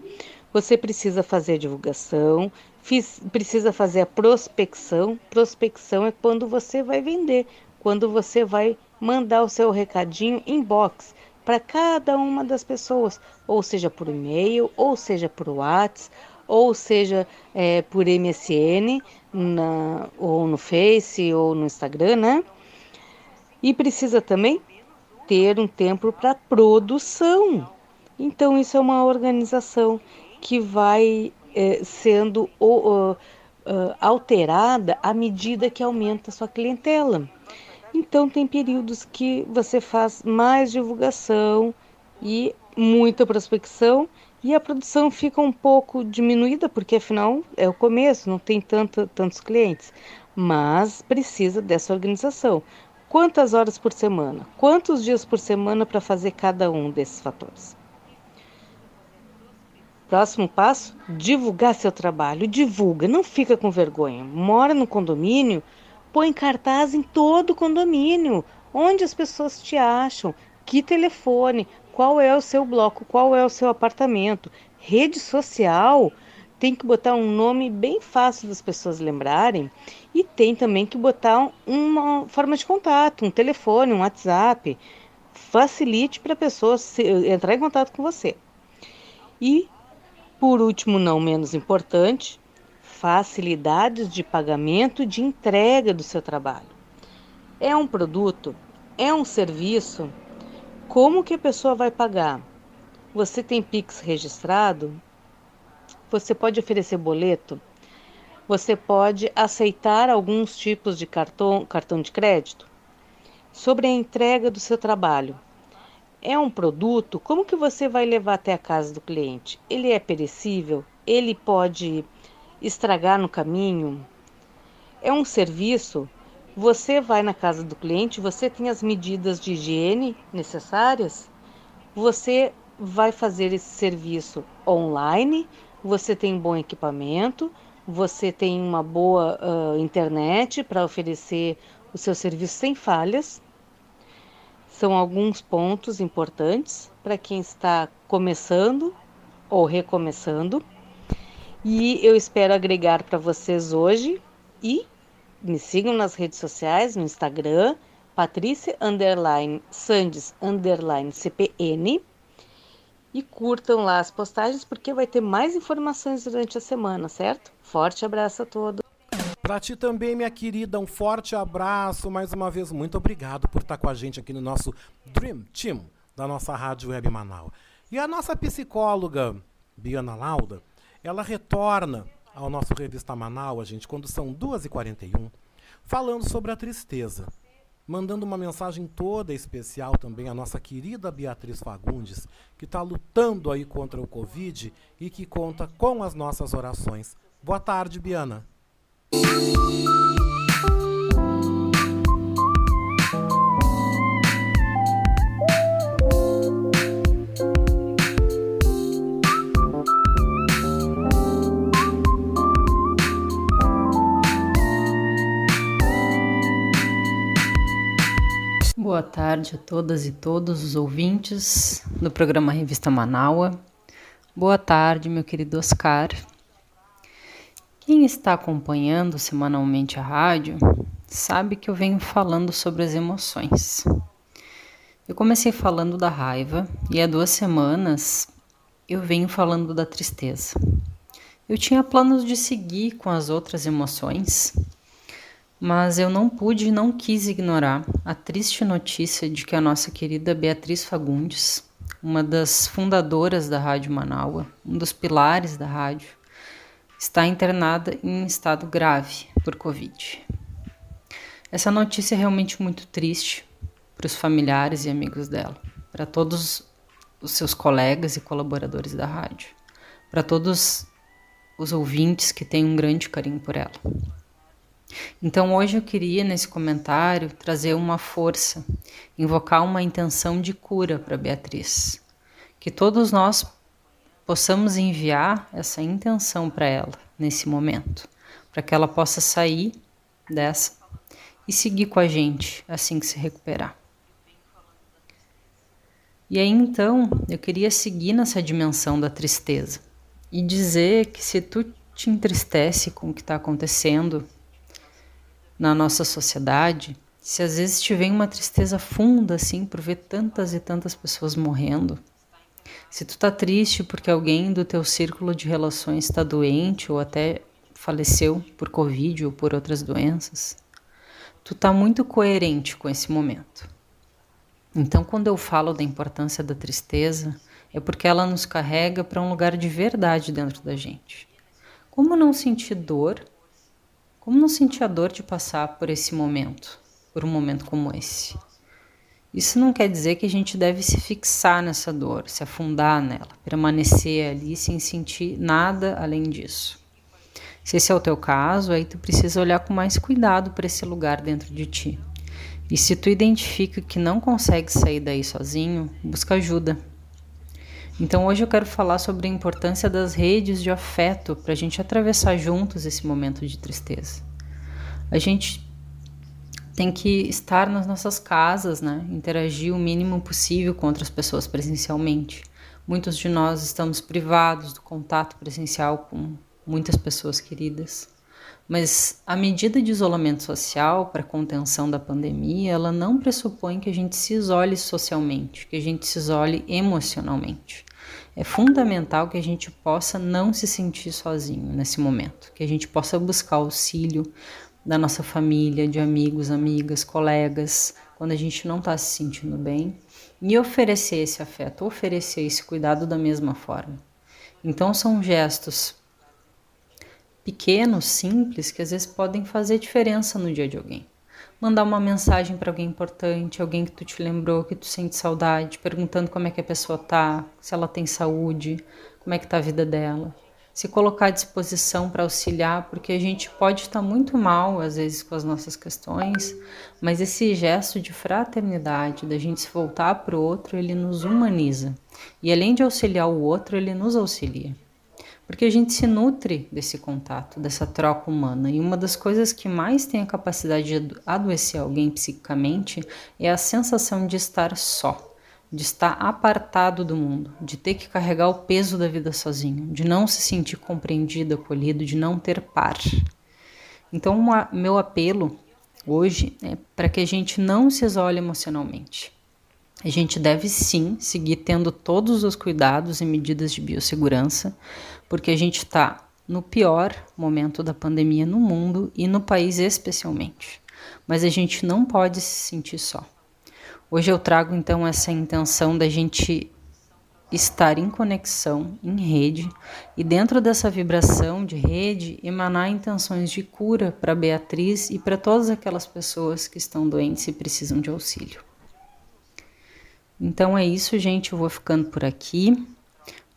você precisa fazer divulgação, fiz, precisa fazer a prospecção. Prospecção é quando você vai vender, quando você vai mandar o seu recadinho inbox para cada uma das pessoas, ou seja por e-mail, ou seja por WhatsApp, ou seja é, por MSN, na, ou no Face, ou no Instagram, né? E precisa também ter um tempo para produção. Então, isso é uma organização que vai é, sendo uh, uh, alterada à medida que aumenta a sua clientela. Então, tem períodos que você faz mais divulgação e muita prospecção e a produção fica um pouco diminuída, porque afinal é o começo, não tem tanto, tantos clientes, mas precisa dessa organização. Quantas horas por semana? Quantos dias por semana para fazer cada um desses fatores? Próximo passo: divulgar seu trabalho. Divulga, não fica com vergonha. Mora no condomínio, põe cartaz em todo o condomínio. Onde as pessoas te acham? Que telefone? Qual é o seu bloco? Qual é o seu apartamento? Rede social tem que botar um nome bem fácil das pessoas lembrarem e tem também que botar uma forma de contato, um telefone, um WhatsApp. Facilite para a pessoa entrar em contato com você. E por último, não menos importante, facilidades de pagamento e de entrega do seu trabalho. É um produto? É um serviço? Como que a pessoa vai pagar? Você tem Pix registrado? Você pode oferecer boleto? Você pode aceitar alguns tipos de cartão, cartão de crédito? Sobre a entrega do seu trabalho, é um produto, como que você vai levar até a casa do cliente? Ele é perecível? Ele pode estragar no caminho? É um serviço? Você vai na casa do cliente, você tem as medidas de higiene necessárias? Você vai fazer esse serviço online? Você tem bom equipamento? Você tem uma boa uh, internet para oferecer o seu serviço sem falhas? São alguns pontos importantes para quem está começando ou recomeçando. E eu espero agregar para vocês hoje e me sigam nas redes sociais, no Instagram, Patrícia Sandes CPN e curtam lá as postagens porque vai ter mais informações durante a semana, certo? Forte abraço a todos. Para ti também, minha querida, um forte abraço. Mais uma vez, muito obrigado por estar com a gente aqui no nosso Dream Team da nossa Rádio Web Manaus. E a nossa psicóloga, Biana Lauda, ela retorna ao nosso Revista Manaus, gente, quando são 2h41, falando sobre a tristeza. Mandando uma mensagem toda especial também à nossa querida Beatriz Fagundes, que está lutando aí contra o Covid e que conta com as nossas orações. Boa tarde, Biana. Boa tarde a todas e todos os ouvintes do programa Revista Manaua. Boa tarde, meu querido Oscar. Quem está acompanhando semanalmente a rádio sabe que eu venho falando sobre as emoções. Eu comecei falando da raiva e há duas semanas eu venho falando da tristeza. Eu tinha planos de seguir com as outras emoções, mas eu não pude e não quis ignorar a triste notícia de que a nossa querida Beatriz Fagundes, uma das fundadoras da Rádio Manaua, um dos pilares da rádio, está internada em estado grave por Covid. Essa notícia é realmente muito triste para os familiares e amigos dela, para todos os seus colegas e colaboradores da rádio, para todos os ouvintes que têm um grande carinho por ela. Então hoje eu queria nesse comentário trazer uma força, invocar uma intenção de cura para Beatriz, que todos nós possamos enviar essa intenção para ela nesse momento, para que ela possa sair dessa e seguir com a gente assim que se recuperar. E aí então eu queria seguir nessa dimensão da tristeza e dizer que se tu te entristece com o que está acontecendo na nossa sociedade, se às vezes te vem uma tristeza funda assim por ver tantas e tantas pessoas morrendo, se tu tá triste porque alguém do teu círculo de relações está doente ou até faleceu por covid ou por outras doenças, tu tá muito coerente com esse momento. Então, quando eu falo da importância da tristeza, é porque ela nos carrega para um lugar de verdade dentro da gente. Como não sentir dor? Como não sentir a dor de passar por esse momento, por um momento como esse? Isso não quer dizer que a gente deve se fixar nessa dor, se afundar nela, permanecer ali sem sentir nada além disso. Se esse é o teu caso, aí tu precisa olhar com mais cuidado para esse lugar dentro de ti. E se tu identifica que não consegue sair daí sozinho, busca ajuda. Então hoje eu quero falar sobre a importância das redes de afeto para a gente atravessar juntos esse momento de tristeza. A gente tem que estar nas nossas casas, né? Interagir o mínimo possível com outras pessoas presencialmente. Muitos de nós estamos privados do contato presencial com muitas pessoas queridas. Mas a medida de isolamento social para contenção da pandemia, ela não pressupõe que a gente se isole socialmente, que a gente se isole emocionalmente. É fundamental que a gente possa não se sentir sozinho nesse momento, que a gente possa buscar auxílio da nossa família, de amigos, amigas, colegas, quando a gente não está se sentindo bem, e oferecer esse afeto, oferecer esse cuidado da mesma forma. Então são gestos pequenos, simples, que às vezes podem fazer diferença no dia de alguém. Mandar uma mensagem para alguém importante, alguém que tu te lembrou, que tu sente saudade, perguntando como é que a pessoa tá, se ela tem saúde, como é que tá a vida dela. Se colocar à disposição para auxiliar, porque a gente pode estar muito mal às vezes com as nossas questões, mas esse gesto de fraternidade, da gente se voltar para o outro, ele nos humaniza. E além de auxiliar o outro, ele nos auxilia porque a gente se nutre desse contato, dessa troca humana. E uma das coisas que mais tem a capacidade de adoecer alguém psicicamente é a sensação de estar só, de estar apartado do mundo, de ter que carregar o peso da vida sozinho, de não se sentir compreendido, acolhido, de não ter par. Então, meu apelo hoje é para que a gente não se isole emocionalmente. A gente deve sim seguir tendo todos os cuidados e medidas de biossegurança, porque a gente está no pior momento da pandemia no mundo e no país especialmente. Mas a gente não pode se sentir só. Hoje eu trago então essa intenção da gente estar em conexão, em rede, e dentro dessa vibração de rede, emanar intenções de cura para Beatriz e para todas aquelas pessoas que estão doentes e precisam de auxílio. Então é isso, gente. Eu vou ficando por aqui.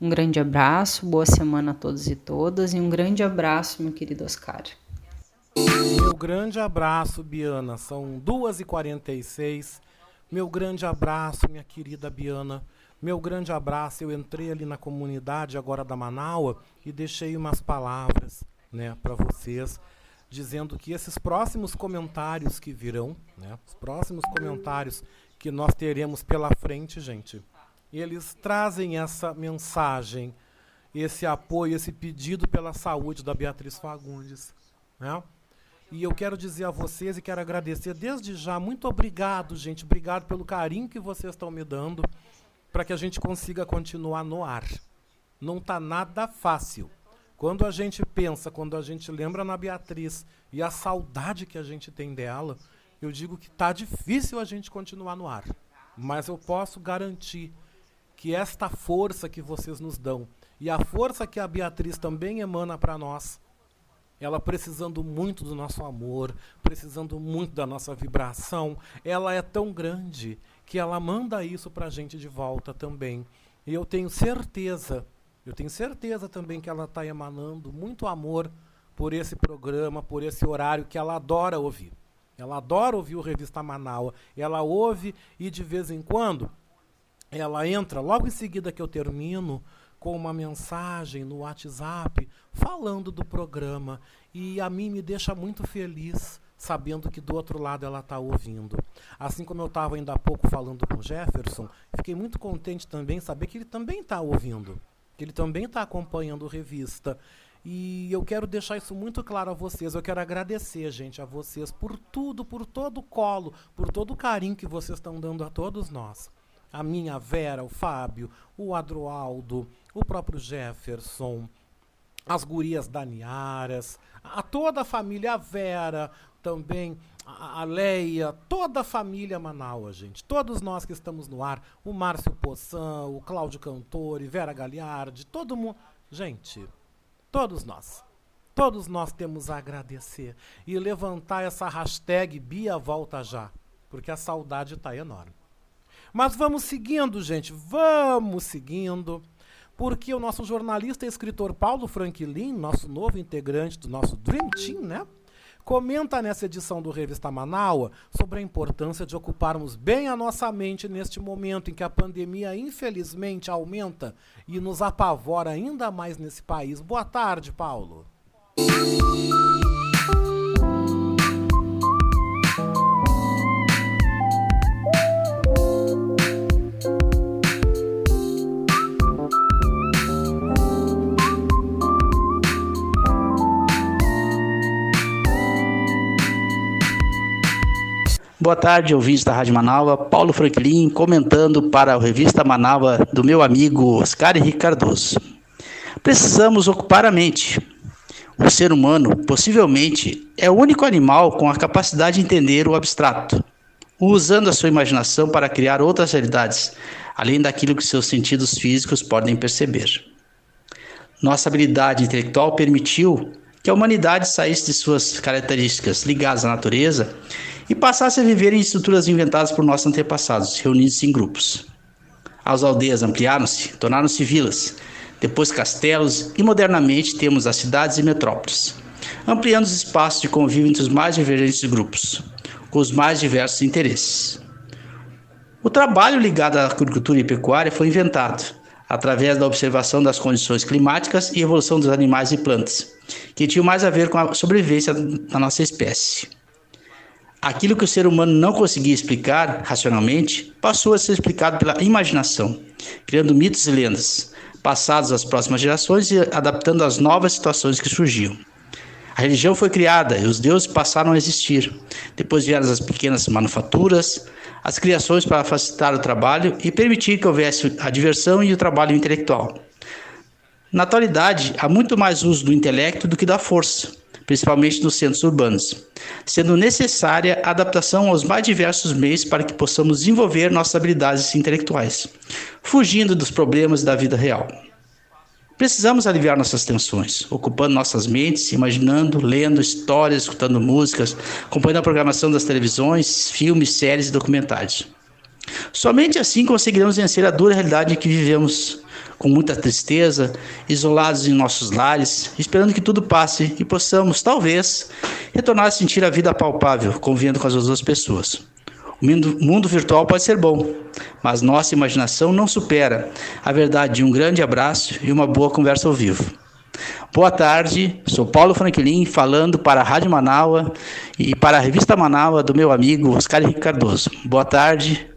Um grande abraço, boa semana a todos e todas e um grande abraço, meu querido Oscar. Meu grande abraço, Biana. São 2h46. Meu grande abraço, minha querida Biana. Meu grande abraço. Eu entrei ali na comunidade agora da Manaua e deixei umas palavras né, para vocês, dizendo que esses próximos comentários que virão, né, os próximos comentários que nós teremos pela frente, gente, eles trazem essa mensagem, esse apoio, esse pedido pela saúde da Beatriz Fagundes. Né? E eu quero dizer a vocês e quero agradecer desde já. Muito obrigado, gente. Obrigado pelo carinho que vocês estão me dando para que a gente consiga continuar no ar. Não está nada fácil. Quando a gente pensa, quando a gente lembra na Beatriz e a saudade que a gente tem dela, eu digo que está difícil a gente continuar no ar. Mas eu posso garantir que esta força que vocês nos dão e a força que a Beatriz também emana para nós, ela precisando muito do nosso amor, precisando muito da nossa vibração, ela é tão grande que ela manda isso pra gente de volta também. E eu tenho certeza, eu tenho certeza também que ela está emanando muito amor por esse programa, por esse horário que ela adora ouvir. Ela adora ouvir o Revista Manaua. Ela ouve e de vez em quando ela entra, logo em seguida que eu termino, com uma mensagem no WhatsApp falando do programa. E a mim me deixa muito feliz sabendo que do outro lado ela está ouvindo. Assim como eu estava ainda há pouco falando com Jefferson, fiquei muito contente também saber que ele também está ouvindo, que ele também está acompanhando a revista. E eu quero deixar isso muito claro a vocês. Eu quero agradecer, gente, a vocês por tudo, por todo o colo, por todo o carinho que vocês estão dando a todos nós. A minha Vera, o Fábio, o Adroaldo, o próprio Jefferson, as gurias Daniaras, a toda a família, a Vera também, a, Leia, toda a família Manaus, gente. Todos nós que estamos no ar, o Márcio Poçan, o Cláudio Cantori, Vera Galiardi, todo mundo. Gente, todos nós. Todos nós temos a agradecer e levantar essa hashtag Bia Volta Já, porque a saudade está enorme. Mas vamos seguindo, gente, vamos seguindo, porque o nosso jornalista e escritor Paulo Franklin, nosso novo integrante do nosso Dream Team, né? Comenta nessa edição do Revista Manaua sobre a importância de ocuparmos bem a nossa mente neste momento em que a pandemia infelizmente aumenta e nos apavora ainda mais nesse país. Boa tarde, Paulo. Boa tarde, ouvintes da Rádio Manaua. Paulo Franklin comentando para a revista Manaua do meu amigo Oscar Henrique Cardoso. Precisamos ocupar a mente. O ser humano, possivelmente, é o único animal com a capacidade de entender o abstrato, usando a sua imaginação para criar outras realidades, além daquilo que seus sentidos físicos podem perceber. Nossa habilidade intelectual permitiu que a humanidade saísse de suas características ligadas à natureza e passasse a viver em estruturas inventadas por nossos antepassados, reunidos em grupos. As aldeias ampliaram-se, tornaram-se vilas, depois castelos e modernamente temos as cidades e metrópoles, ampliando os espaços de convívio entre os mais divergentes grupos, com os mais diversos interesses. O trabalho ligado à agricultura e pecuária foi inventado através da observação das condições climáticas e evolução dos animais e plantas, que tinham mais a ver com a sobrevivência da nossa espécie. Aquilo que o ser humano não conseguia explicar racionalmente passou a ser explicado pela imaginação, criando mitos e lendas, passados às próximas gerações e adaptando às novas situações que surgiam. A religião foi criada e os deuses passaram a existir. Depois vieram as pequenas manufaturas, as criações para facilitar o trabalho e permitir que houvesse a diversão e o trabalho intelectual. Na atualidade, há muito mais uso do intelecto do que da força principalmente nos centros urbanos, sendo necessária a adaptação aos mais diversos meios para que possamos desenvolver nossas habilidades intelectuais, fugindo dos problemas da vida real. Precisamos aliviar nossas tensões, ocupando nossas mentes, imaginando, lendo histórias, escutando músicas, acompanhando a programação das televisões, filmes, séries e documentários. Somente assim conseguiremos vencer a dura realidade em que vivemos com muita tristeza, isolados em nossos lares, esperando que tudo passe e possamos, talvez, retornar a sentir a vida palpável, convivendo com as outras pessoas. O mundo virtual pode ser bom, mas nossa imaginação não supera a verdade de um grande abraço e uma boa conversa ao vivo. Boa tarde, sou Paulo Franklin falando para a Rádio Manaua e para a revista Manaua do meu amigo Oscar Henrique Cardoso. Boa tarde.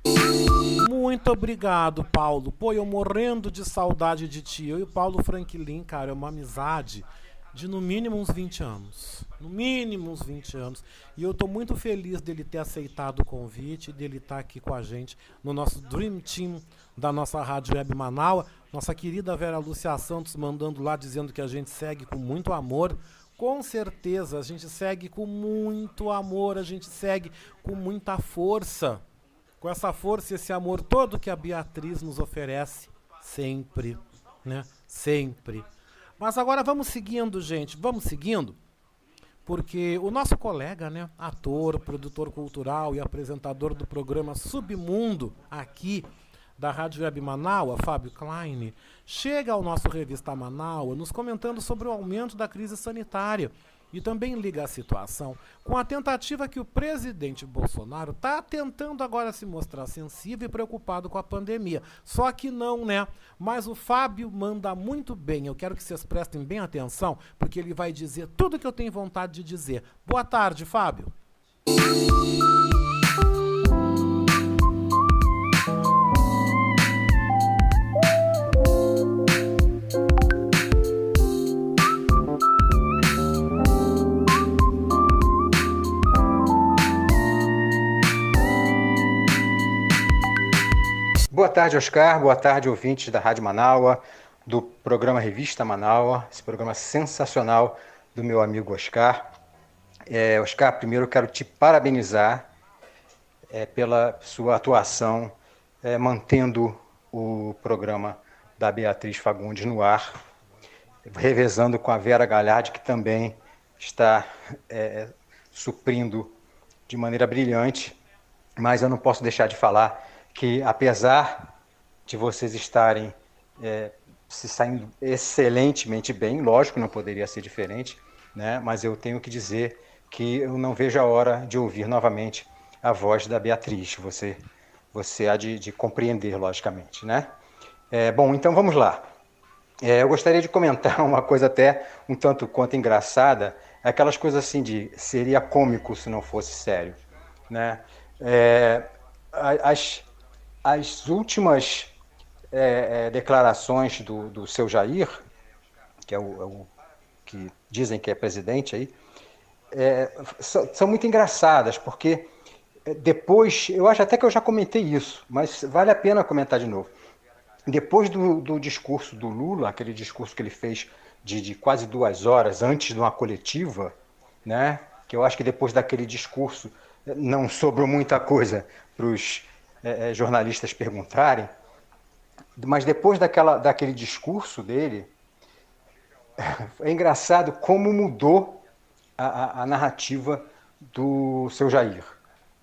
Muito obrigado, Paulo. Pô, eu morrendo de saudade de ti. Eu e o Paulo Franklin, cara, é uma amizade de no mínimo uns 20 anos. No mínimo uns 20 anos. E eu tô muito feliz dele ter aceitado o convite, dele estar tá aqui com a gente no nosso Dream Team da nossa Rádio Web Manaus. Nossa querida Vera Lúcia Santos mandando lá dizendo que a gente segue com muito amor. Com certeza, a gente segue com muito amor, a gente segue com muita força com essa força e esse amor todo que a Beatriz nos oferece, sempre, né? Sempre. Mas agora vamos seguindo, gente, vamos seguindo, porque o nosso colega, né, ator, produtor cultural e apresentador do programa Submundo aqui da Rádio Web Manaus, Fábio Klein, chega ao nosso Revista Manaus nos comentando sobre o aumento da crise sanitária e também liga a situação com a tentativa que o presidente Bolsonaro está tentando agora se mostrar sensível e preocupado com a pandemia. Só que não, né? Mas o Fábio manda muito bem. Eu quero que vocês prestem bem atenção, porque ele vai dizer tudo que eu tenho vontade de dizer. Boa tarde, Fábio. Boa tarde, Oscar. Boa tarde, ouvintes da Rádio Manaua, do programa Revista Manaua, esse programa sensacional do meu amigo Oscar. É, Oscar, primeiro eu quero te parabenizar é, pela sua atuação é, mantendo o programa da Beatriz Fagundes no ar, revezando com a Vera Galhardi, que também está é, suprindo de maneira brilhante, mas eu não posso deixar de falar que apesar de vocês estarem é, se saindo excelentemente bem, lógico, não poderia ser diferente, né? Mas eu tenho que dizer que eu não vejo a hora de ouvir novamente a voz da Beatriz. Você, você há de, de compreender, logicamente, né? É, bom, então vamos lá. É, eu gostaria de comentar *laughs* uma coisa até um tanto quanto engraçada, aquelas coisas assim de seria cômico se não fosse sério, né? É, as, as últimas é, é, declarações do, do seu Jair, que é o, é o, que dizem que é presidente aí, é, são, são, muito engraçadas, porque depois, eu acho até que eu já comentei isso, mas vale a pena comentar de novo. Depois do, do discurso do Lula, aquele discurso que ele fez de, de quase duas horas antes de uma coletiva, né, que eu acho que depois daquele discurso não sobrou muita coisa para os é, é, jornalistas perguntarem, mas depois daquela, daquele discurso dele, é engraçado como mudou a, a, a narrativa do seu Jair.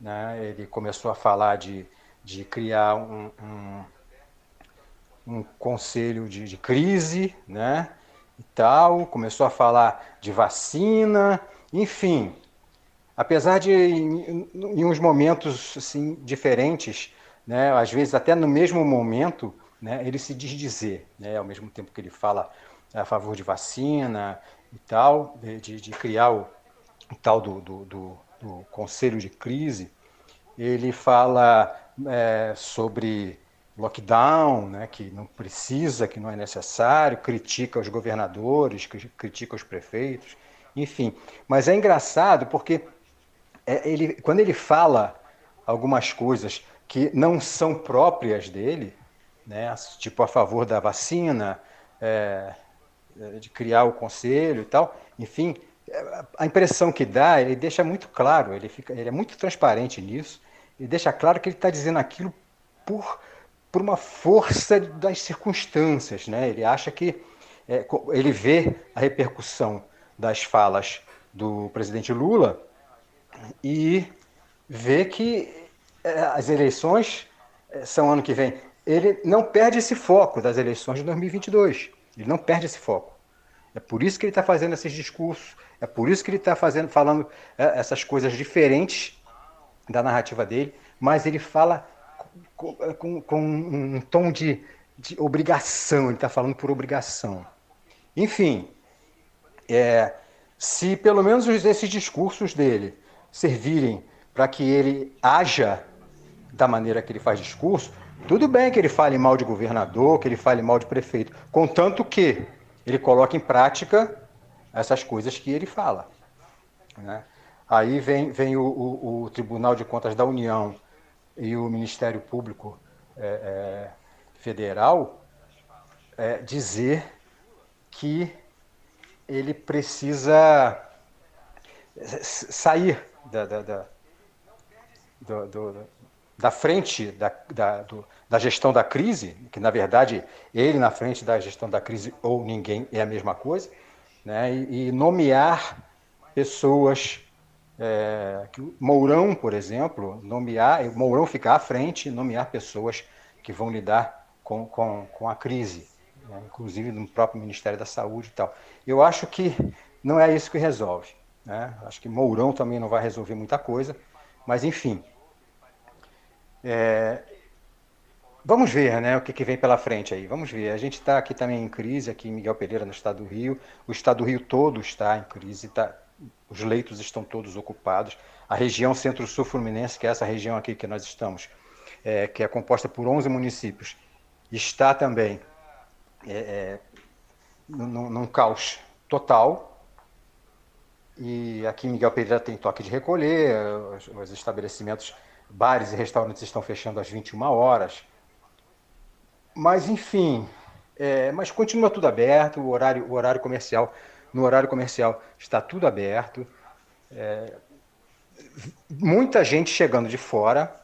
Né? Ele começou a falar de, de criar um, um, um conselho de, de, crise, né? E tal, começou a falar de vacina, enfim, apesar de em, em uns momentos assim, diferentes, né, às vezes até no mesmo momento, né, ele se diz dizer, né, ao mesmo tempo que ele fala a favor de vacina e tal, de, de criar o, o tal do, do, do, do, conselho de crise, ele fala é, sobre lockdown, né, que não precisa, que não é necessário, critica os governadores, critica os prefeitos, enfim. Mas é engraçado porque é, ele, quando ele fala algumas coisas que não são próprias dele, né, tipo a favor da vacina, é, é de criar o conselho e tal, enfim, a impressão que dá, ele deixa muito claro, ele, fica, ele é muito transparente nisso, ele deixa claro que ele está dizendo aquilo por, por uma força das circunstâncias, né? Ele acha que é, ele vê a repercussão das falas do presidente Lula e vê que é, as eleições é, são ano que vem. Ele não perde esse foco das eleições de 2022. Ele não perde esse foco. É por isso que ele está fazendo esses discursos. É por isso que ele está fazendo, falando é, essas coisas diferentes da narrativa dele. Mas ele fala com, com, com um tom de, de obrigação. Ele está falando por obrigação. Enfim, é, se pelo menos esses discursos dele servirem para que ele haja da maneira que ele faz discurso, tudo bem que ele fale mal de governador, que ele fale mal de prefeito, contanto que ele coloque em prática essas coisas que ele fala. Né? Aí vem, vem o, o, o, Tribunal de Contas da União e o Ministério Público é, é, Federal é, dizer que ele precisa sair da, da, da, do, do, da frente da, da, do, da gestão da crise, que na verdade ele na frente da gestão da crise ou ninguém é a mesma coisa, né? e, e nomear pessoas é, que Mourão, por exemplo, nomear, Mourão ficar à frente, nomear pessoas que vão lidar com, com, com a crise, né? inclusive no próprio Ministério da Saúde e tal. Eu acho que não é isso que resolve. Né? Acho que Mourão também não vai resolver muita coisa, mas enfim. É, Vamos ver né, o que, que, vem pela frente aí. Vamos ver. A gente está aqui também em crise, aqui em Miguel Pereira, no estado do Rio. O estado do Rio todo está em crise, tá, os leitos estão todos ocupados. A região Centro-Sul Fluminense, que é essa região aqui que nós estamos, é, que é composta por 11 municípios, está também é, é, num, num caos total. E aqui Miguel Pereira tem toque de recolher, os, os estabelecimentos, bares e restaurantes estão fechando às 21 horas. Mas, enfim, é, mas continua tudo aberto, o horário, o horário comercial, no horário comercial está tudo aberto. É, muita gente chegando de fora.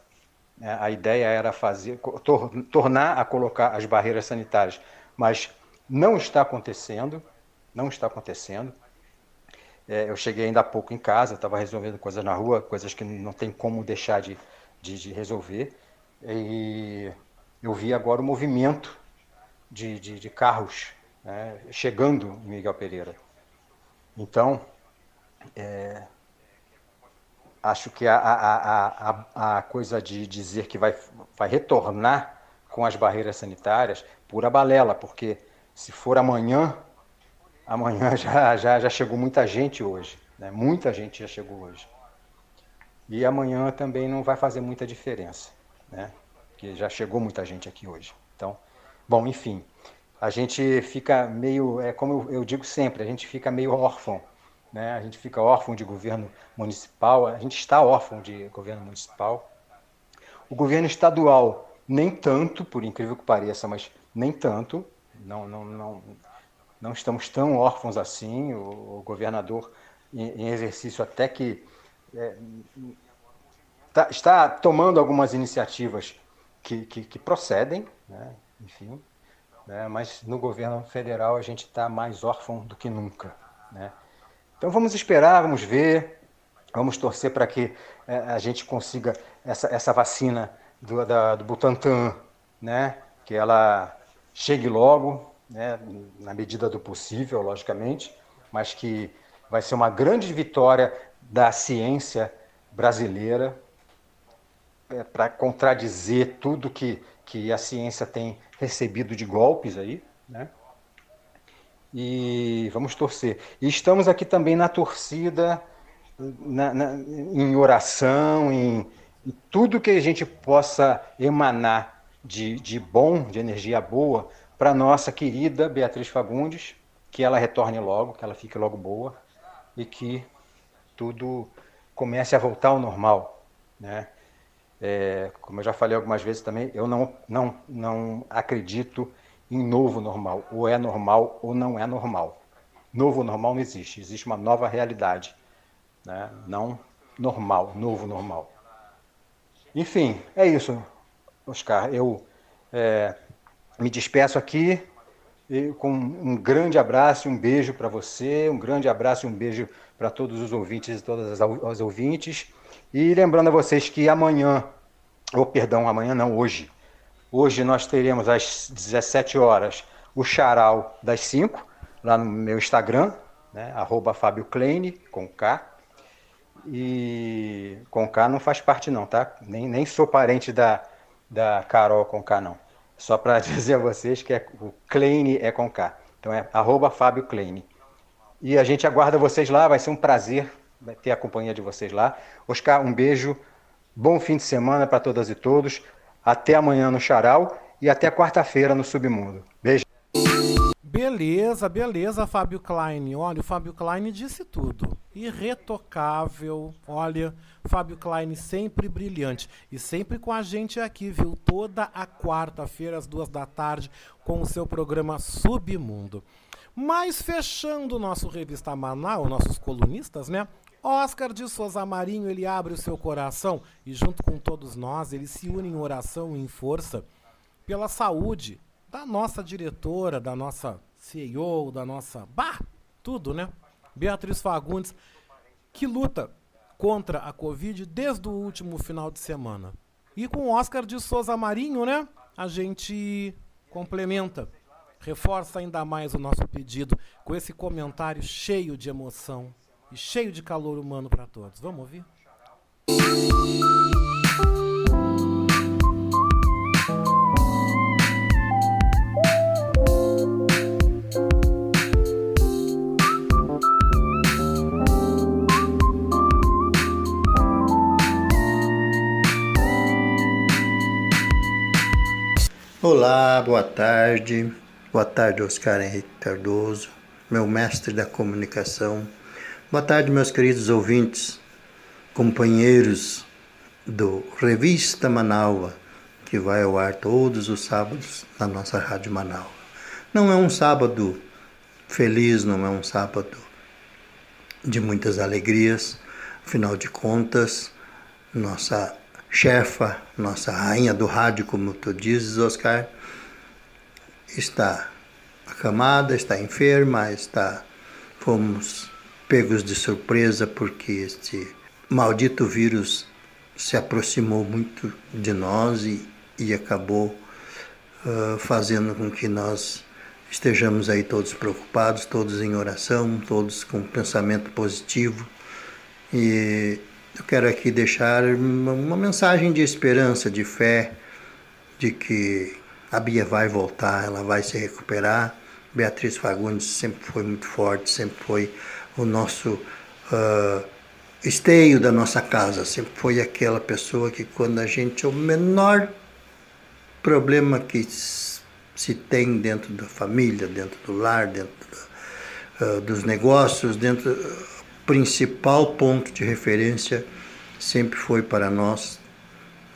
Né, a ideia era fazer, tor tornar a colocar as barreiras sanitárias, mas não está acontecendo, não está acontecendo. É, eu cheguei ainda há pouco em casa, estava resolvendo coisas na rua, coisas que não tem como deixar de, de, de resolver. E eu vi agora o movimento de, de, de carros né, chegando em Miguel Pereira. Então, é, acho que a, a, a, a, coisa de dizer que vai, vai retornar com as barreiras sanitárias, pura balela, porque se for amanhã, amanhã já, já, já chegou muita gente hoje, né? muita gente já chegou hoje. E amanhã também não vai fazer muita diferença, né? porque já chegou muita gente aqui hoje. Então, bom, enfim, a gente fica meio, é como eu digo sempre, a gente fica meio órfão, né? A gente fica órfão de governo municipal, a gente está órfão de governo municipal. O governo estadual nem tanto, por incrível que pareça, mas nem tanto. Não, não, não, não estamos tão órfãos assim. O, o governador em, em, exercício até que é, tá, está tomando algumas iniciativas que, que, que procedem, né? enfim, né? mas no governo federal a gente está mais órfão do que nunca. Né? Então vamos esperar, vamos ver, vamos torcer para que é, a gente consiga essa, essa vacina do, da, do Butantan, né? que ela chegue logo, né? na medida do possível, logicamente, mas que vai ser uma grande vitória da ciência brasileira é, para contradizer tudo que, que a ciência tem recebido de golpes aí, né? E vamos torcer. E estamos aqui também na torcida, na, na, em oração, em, em, tudo que a gente possa emanar de, de bom, de energia boa, para nossa querida Beatriz Fagundes, que ela retorne logo, que ela fique logo boa e que tudo comece a voltar ao normal, né? É, como eu já falei algumas vezes também, eu não, não, não acredito em novo normal. Ou é normal ou não é normal. Novo normal não existe, existe uma nova realidade. Né? Não normal, novo normal. Enfim, é isso, Oscar. Eu é, me despeço aqui com um grande abraço e um beijo para você, um grande abraço e um beijo para todos os ouvintes e todas as ouvintes. E lembrando a vocês que amanhã, ou oh, perdão, amanhã não, hoje. Hoje nós teremos às 17 horas o Charal das 5, lá no meu Instagram, né, arroba Fábio Kleine, com K. E com K não faz parte não, tá? Nem, nem sou parente da, da Carol com K não. Só para *laughs* dizer a vocês que é, o Kleine é com K. Então é arroba Fábio Kleine. E a gente aguarda vocês lá, vai ser um prazer ter a companhia de vocês lá. Oscar, um beijo, bom fim de semana para todas e todos. Até amanhã no Charal e até quarta-feira no Submundo. Beijo. Beleza, beleza, Fábio Klein. Olha, o Fábio Klein disse tudo. Irretocável. Olha, Fábio Klein sempre brilhante. E sempre com a gente aqui, viu? Toda a quarta-feira, às duas da tarde, com o seu programa Submundo. Mas fechando o nosso Revista Manaus, nossos colunistas, né? Oscar de Souza Marinho, ele abre o seu coração e junto com todos nós, ele se une em oração e em força pela saúde da nossa diretora, da nossa CEO, da nossa... Bah! Tudo, né? Beatriz Fagundes. que luta contra a Covid desde o último final de semana. E com o Oscar de Souza Marinho, né? A gente complementa, reforça ainda mais o nosso pedido com esse comentário cheio de emoção e cheio de calor humano para todos. Vamos ouvir? Olá, boa tarde. Boa tarde, Oscar Henrique Cardoso, meu mestre da comunicação. Boa tarde, meus queridos ouvintes, companheiros do Revista Manaua, que vai ao ar todos os sábados na nossa Rádio Manaus. Não é um sábado feliz, não é um sábado de muitas alegrias, afinal de contas, nossa chefa, nossa rainha do rádio, como tu dizes, Oscar, está acamada, está enferma, está fomos pegos de surpresa porque este maldito vírus se aproximou muito de nós e, e acabou uh, fazendo com que nós estejamos aí todos preocupados, todos em oração, todos com pensamento positivo. E eu quero aqui deixar uma, mensagem de esperança, de fé, de que a Bia vai voltar, ela vai se recuperar. Beatriz Fagundes sempre foi muito forte, sempre foi o nosso uh, esteio da nossa casa, sempre foi aquela pessoa que quando a gente, o menor problema que se tem dentro da família, dentro do lar, dentro uh, dos negócios, dentro principal ponto de referência sempre foi para nós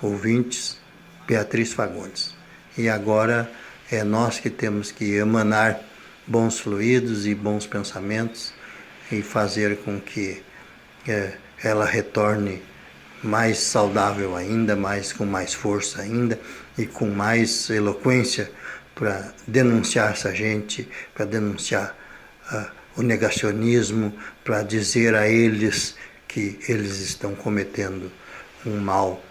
ouvintes Beatriz Fagundes. E agora é nós que temos que emanar bons fluidos e bons pensamentos e fazer com que é, ela retorne mais saudável ainda, mais com mais força ainda e com mais eloquência para denunciar essa gente, para denunciar uh, o negacionismo, para dizer a eles que eles estão cometendo um mal,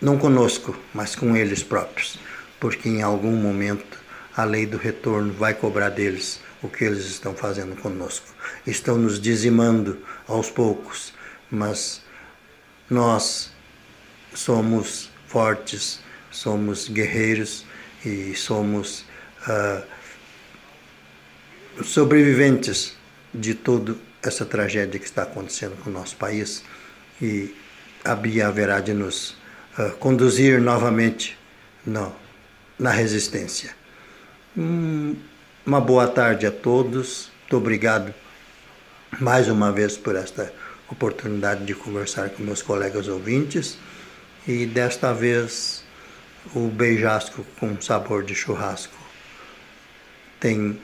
não conosco, mas com eles próprios, porque em algum momento a lei do retorno vai cobrar deles o que eles estão fazendo conosco. Estão nos dizimando aos poucos, mas nós somos fortes, somos guerreiros e somos uh, sobreviventes de toda essa tragédia que está acontecendo com o nosso país e a Bia haverá de nos uh, conduzir novamente no, na resistência. Hum, uma boa tarde a todos, muito obrigado mais uma vez por esta oportunidade de conversar com meus colegas ouvintes e desta vez o beijasco com sabor de churrasco tem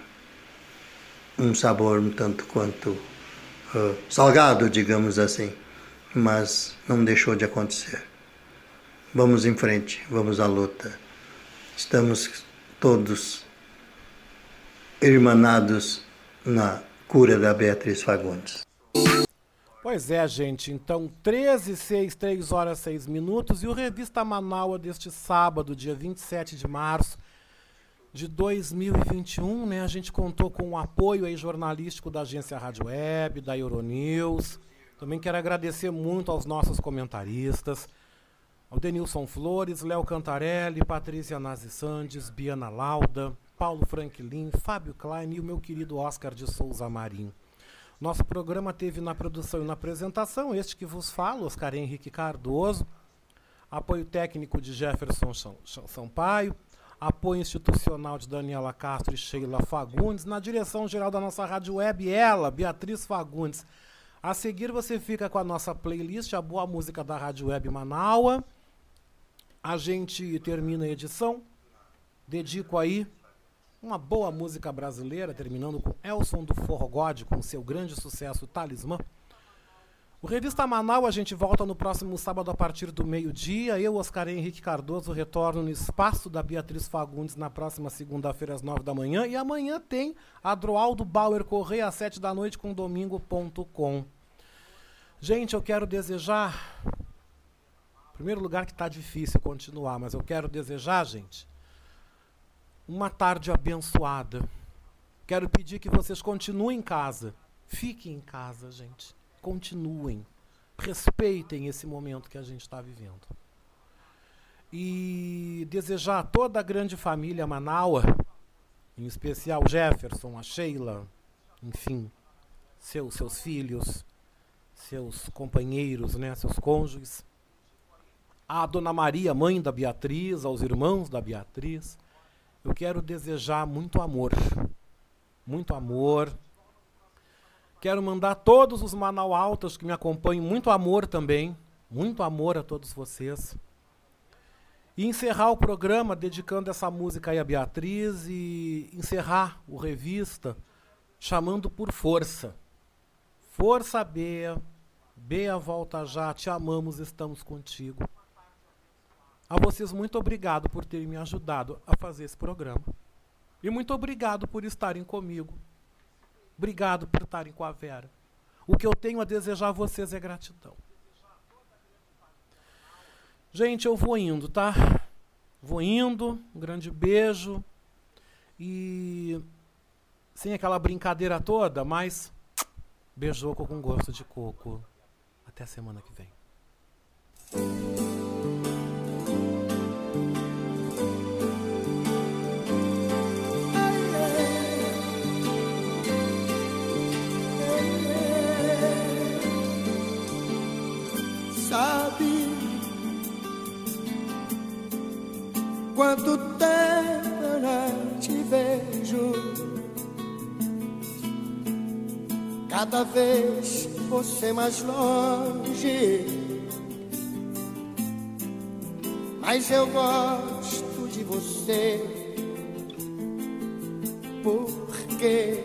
um sabor um tanto quanto uh, salgado, digamos assim, mas não deixou de acontecer. Vamos em frente, vamos à luta. Estamos todos irmanados na cura da Beatriz Fagundes. Pois é, gente. Então, 13 6, 3 horas 6 minutos. E o Revista Manaua deste sábado, dia 27 de março de 2021, né? A gente contou com o apoio aí jornalístico da agência Rádio Web, da Euronews. Também quero agradecer muito aos nossos comentaristas, ao Denilson Flores, Léo Cantarelli, Patrícia Nazi Sandes, Biana Lauda, Paulo Franklin, Fábio Klein e o meu querido Oscar de Souza Marim. Nosso programa teve na produção e na apresentação este que vos falo, Oscar Henrique Cardoso, apoio técnico de Jefferson Sampaio, apoio institucional de Daniela Castro e Sheila Fagundes, na direção geral da nossa rádio web, ela, Beatriz Fagundes. A seguir você fica com a nossa playlist, a boa música da Rádio Web Manaua. A gente termina a edição. Dedico aí uma boa música brasileira, terminando com Elson do Forrogode, com seu grande sucesso Talismã. O Revista Manaus a gente volta no próximo sábado a partir do meio-dia. Eu, Oscar Henrique Cardoso, retorno no espaço da Beatriz Fagundes na próxima segunda-feira às nove da manhã. E amanhã tem Adroaldo Bauer Correia às sete da noite com domingo.com. Gente, eu quero desejar. Em primeiro lugar, que está difícil continuar, mas eu quero desejar, gente, uma tarde abençoada. Quero pedir que vocês continuem em casa. Fiquem em casa, gente. Continuem. Respeitem esse momento que a gente está vivendo. E desejar a toda a grande família Manaua, em especial Jefferson, a Sheila, enfim, seus, seus filhos, seus companheiros, né, seus cônjuges, a Dona Maria, mãe da Beatriz, aos irmãos da Beatriz, eu quero desejar muito amor, muito amor. Quero mandar todos os manaualtas que me acompanham muito amor também, muito amor a todos vocês. E encerrar o programa dedicando essa música aí a Beatriz e encerrar o revista chamando por força. Força Bea, Bea volta já, te amamos, estamos contigo. A vocês muito obrigado por terem me ajudado a fazer esse programa. E muito obrigado por estarem comigo. Obrigado por estarem com a Vera. O que eu tenho a desejar a vocês é gratidão. Gente, eu vou indo, tá? Vou indo. Um grande beijo. E sem aquela brincadeira toda, mas beijoco com gosto de coco. Até semana que vem. Quanto tempo eu não te vejo? Cada vez você mais longe. Mas eu gosto de você. Porque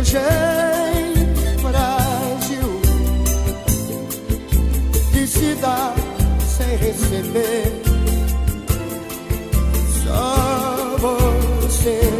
teu jeito frágil de se dar sem receber. Só você